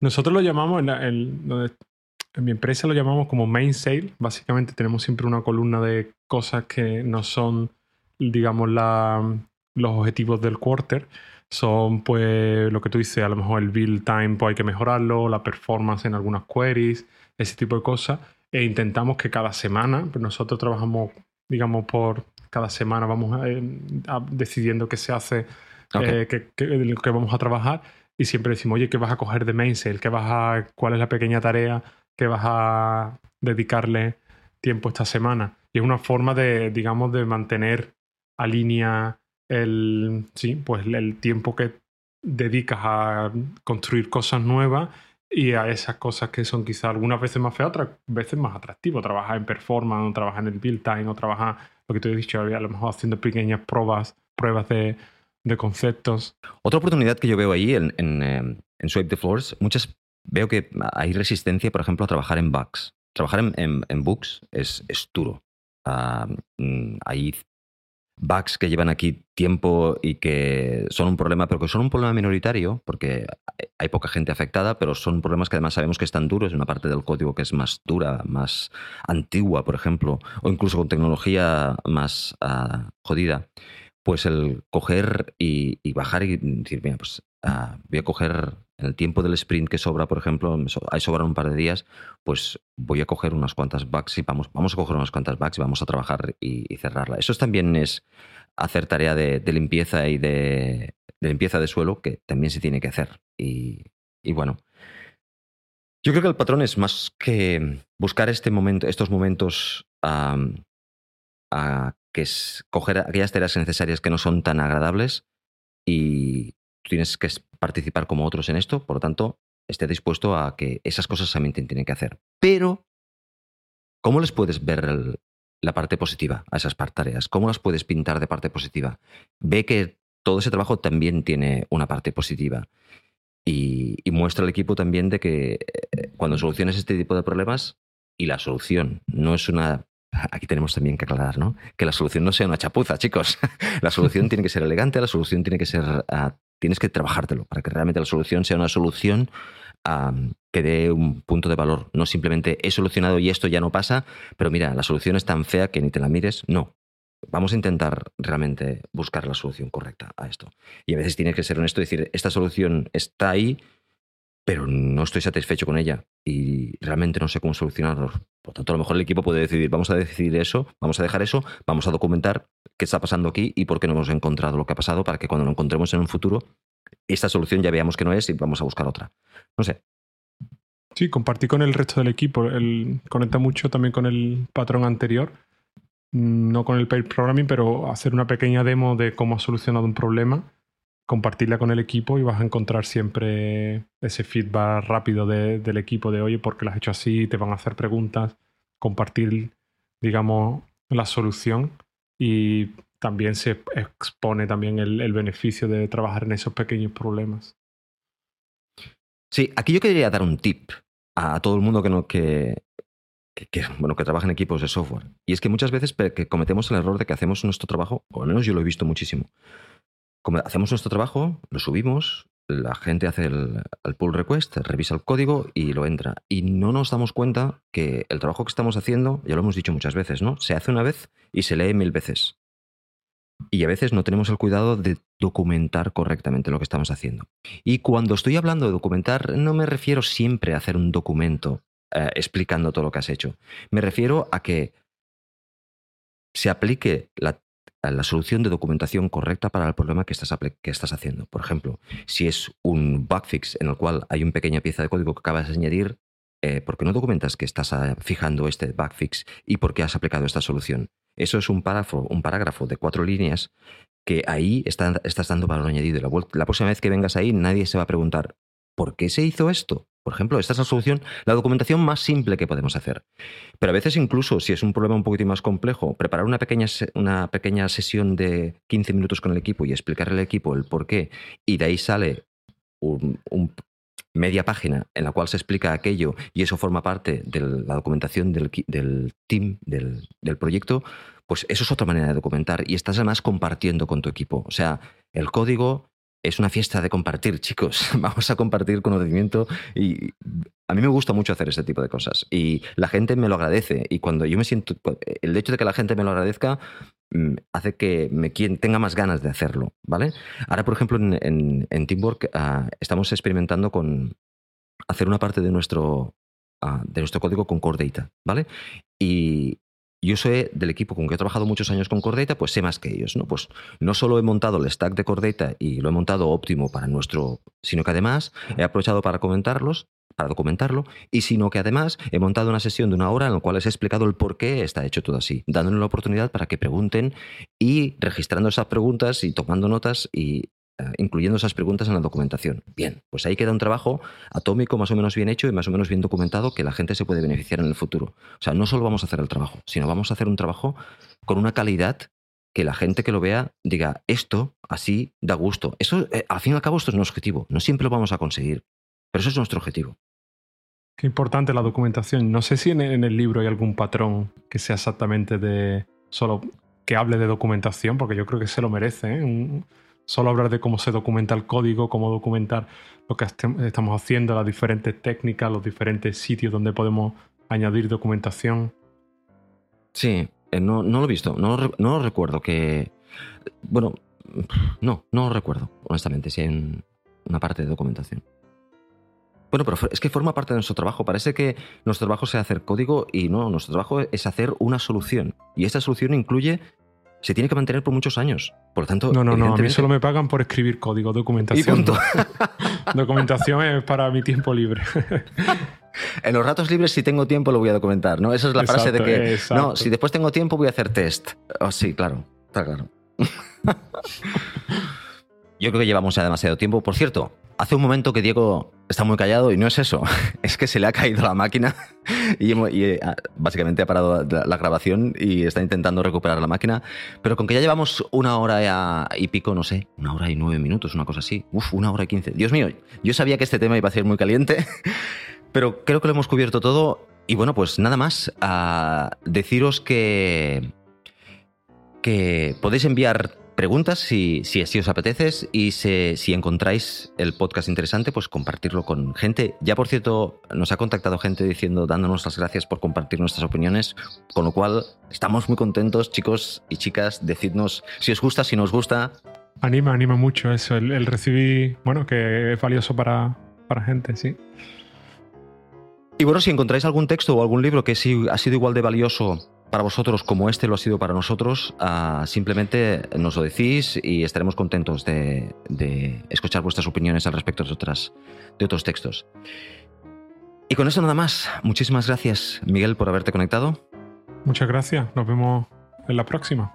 Nosotros lo llamamos, en, en mi empresa lo llamamos como main sale. Básicamente tenemos siempre una columna de cosas que no son, digamos, los objetivos del quarter. Son, pues, lo que tú dices, a lo mejor el build time, pues hay que mejorarlo, la performance en algunas queries, ese tipo de cosas. E intentamos que cada semana, pues nosotros trabajamos, digamos, por cada semana vamos eh, decidiendo qué se hace, eh, qué, vamos a trabajar. Y siempre decimos, oye, ¿qué vas a coger de main sale? ¿Qué vas a, ¿Cuál es la pequeña tarea que vas a dedicarle tiempo esta semana. Y es una forma de, digamos, de mantener a línea el, sí, pues el tiempo que dedicas a construir cosas nuevas y a esas cosas que son quizás algunas veces más feas, otras veces más atractivas. Trabajar en performance, o trabajar en el build time, o trabajar, lo que te he dicho, a lo mejor haciendo pequeñas pruebas, pruebas de, conceptos. Otra oportunidad que yo veo ahí en, en, eh, en Swipe the Floors, muchas veo que hay resistencia, por ejemplo, a trabajar en bugs. Trabajar en, en, bugs es, es duro. Ah, mm, hay bugs que llevan aquí tiempo y que son un problema, pero que son un problema minoritario, porque hay poca gente afectada, pero son problemas que además sabemos que están duros. Una parte del código que es más dura, más antigua, por ejemplo, o incluso con tecnología más ah, jodida. Pues el coger y, bajar y decir, mira, pues ah, voy a coger en el tiempo del sprint que sobra, por ejemplo, hay sobran un par de días, pues voy a coger unas cuantas bugs y vamos, vamos a coger unas cuantas bugs y vamos a trabajar y, cerrarla. Eso también es hacer tarea de, limpieza y de, limpieza de suelo que también se tiene que hacer. Y, bueno, yo creo que el patrón es más que buscar este momento, estos momentos a que es coger aquellas tareas necesarias que no son tan agradables y tienes que participar como otros en esto, por lo tanto, esté dispuesto a que esas cosas también tienen que hacer. Pero, ¿cómo les puedes ver la parte positiva a esas tareas? ¿Cómo las puedes pintar de parte positiva? Ve que todo ese trabajo también tiene una parte positiva. Y, y, muestra al equipo también de que eh, cuando soluciones este tipo de problemas, y la solución no es una Aquí tenemos también que aclarar, ¿no? Que la solución no sea una chapuza, chicos. la solución tiene que ser elegante, la solución tiene que ser. Ah, tienes que trabajártelo para que realmente la solución sea una solución que dé un punto de valor. No simplemente he solucionado y esto ya no pasa, pero mira, la solución es tan fea que ni te la mires. No. Vamos a intentar realmente buscar la solución correcta a esto. Y a veces tienes que ser honesto y decir, esta solución está ahí, pero no estoy satisfecho con ella y realmente no sé cómo solucionarlo. Por tanto, a lo mejor el equipo puede decidir, vamos a decidir eso, vamos a dejar eso, vamos a documentar qué está pasando aquí y por qué no hemos encontrado lo que ha pasado para que cuando lo encontremos en un futuro, esta solución ya veamos que no es y vamos a buscar otra. No sé. Sí, compartir con el resto del equipo. El, conecta mucho también con el patrón anterior. No con el pair programming, pero hacer una pequeña demo de cómo ha solucionado un problema compartirla con el equipo y vas a encontrar siempre ese feedback rápido del equipo de, oye, ¿por qué lo has hecho así? Te van a hacer preguntas, compartir, digamos, la solución y también se expone también el, beneficio de trabajar en esos pequeños problemas. Sí, aquí yo quería dar un tip a todo el mundo que, no, bueno, que trabaja en equipos de software. Y es que muchas veces que cometemos el error de que hacemos nuestro trabajo, o al menos yo lo he visto muchísimo, como hacemos nuestro trabajo, lo subimos, la gente hace el, pull request, revisa el código y lo entra. Y no nos damos cuenta que el trabajo que estamos haciendo, ya lo hemos dicho muchas veces, ¿no? Se hace una vez y se lee mil veces. Y a veces no tenemos el cuidado de documentar correctamente lo que estamos haciendo. Y cuando estoy hablando de documentar, no me refiero siempre a hacer un documento eh, explicando todo lo que has hecho. Me refiero a que se aplique la la solución de documentación correcta para el problema que estás, que estás haciendo. Por ejemplo, si es un bug fix en el cual hay una pequeña pieza de código que acabas de añadir, eh, ¿por qué no documentas que estás ah, fijando este bug fix y por qué has aplicado esta solución? Eso es un un parágrafo de cuatro líneas que ahí estás dando valor añadido. La próxima vez que vengas ahí, nadie se va a preguntar, ¿por qué se hizo esto? Por ejemplo, esta es la solución, la documentación más simple que podemos hacer. Pero a veces incluso, si es un problema un poquito más complejo, preparar una pequeña, una pequeña sesión de 15 minutos con el equipo y explicarle al equipo el por qué, y de ahí sale un, media página en la cual se explica aquello y eso forma parte de la documentación del, team, del, del, proyecto, pues eso es otra manera de documentar y estás además compartiendo con tu equipo. O sea, el código es una fiesta de compartir, chicos. Vamos a compartir conocimiento y a mí me gusta mucho hacer ese tipo de cosas y la gente me lo agradece y cuando yo me siento, el hecho de que la gente me lo agradezca mm, hace que me tenga más ganas de hacerlo, ¿vale? Ahora, por ejemplo, en, Teamwork ah, estamos experimentando con hacer una parte de nuestro, ah, de nuestro código con Core Data, ¿vale? Y, yo sé del equipo con que he trabajado muchos años con Core Data, pues sé más que ellos, ¿no? Pues no solo he montado el stack de Core Data y lo he montado óptimo para nuestro, sino que además he aprovechado para comentarlos, para documentarlo, y sino que además he montado una sesión de una hora en la cual les he explicado el por qué está hecho todo así, dándoles la oportunidad para que pregunten y registrando esas preguntas y tomando notas y incluyendo esas preguntas en la documentación. Bien, pues ahí queda un trabajo atómico más o menos bien hecho y más o menos bien documentado que la gente se puede beneficiar en el futuro. O sea, no solo vamos a hacer el trabajo, sino vamos a hacer un trabajo con una calidad que la gente que lo vea diga, esto así da gusto. Eso, eh, al fin y al cabo, esto es nuestro objetivo. No siempre lo vamos a conseguir, pero eso es nuestro objetivo. Qué importante la documentación. No sé si en el libro hay algún patrón que sea exactamente de solo que hable de documentación, porque yo creo que se lo merece. ¿eh? Solo hablar de cómo se documenta el código, cómo documentar lo que estamos haciendo, las diferentes técnicas, los diferentes sitios donde podemos añadir documentación. Sí, eh, no, lo he visto, no, lo recuerdo que... Bueno, no, no lo recuerdo, honestamente, si hay una parte de documentación. Bueno, pero es que forma parte de nuestro trabajo. Parece que nuestro trabajo sea hacer código y no, nuestro trabajo es hacer una solución. Y esta solución incluye se tiene que mantener por muchos años. Por lo tanto, no, no, no, a mí solo me pagan por escribir código, documentación. documentación es para mi tiempo libre. en los ratos libres, si tengo tiempo, lo voy a documentar, ¿no? Esa es la frase de que, no, si después tengo tiempo, voy a hacer test. Oh, sí, claro, está claro. Yo creo que llevamos ya demasiado tiempo. Por cierto, hace un momento que Diego está muy callado y no es eso, es que se le ha caído la máquina y, eh, básicamente ha parado la, grabación y está intentando recuperar la máquina, pero con que ya llevamos una hora y pico, no sé, una hora y nueve minutos, una cosa así, uf, una hora y quince. Dios mío, yo sabía que este tema iba a ser muy caliente, pero creo que lo hemos cubierto todo. Y bueno, pues nada más, deciros que, que podéis enviar preguntas si, si así os apetece y si encontráis el podcast interesante, pues compartirlo con gente. Ya por cierto, nos ha contactado gente diciendo, dándonos las gracias por compartir nuestras opiniones, con lo cual estamos muy contentos, chicos y chicas, decidnos si os gusta, si no os gusta. Anima, anima mucho eso, el, recibir, bueno, que es valioso para, para gente, sí. Y bueno, si encontráis algún texto o algún libro que sí ha sido igual de valioso para vosotros como este lo ha sido para nosotros, ah, simplemente nos lo decís y estaremos contentos de, escuchar vuestras opiniones al respecto de, otras, de otros textos. Y con eso nada más. Muchísimas gracias, Miguel, por haberte conectado. Muchas gracias. Nos vemos en la próxima.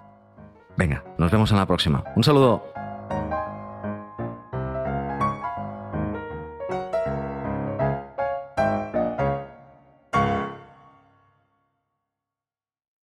Venga, nos vemos en la próxima. Un saludo.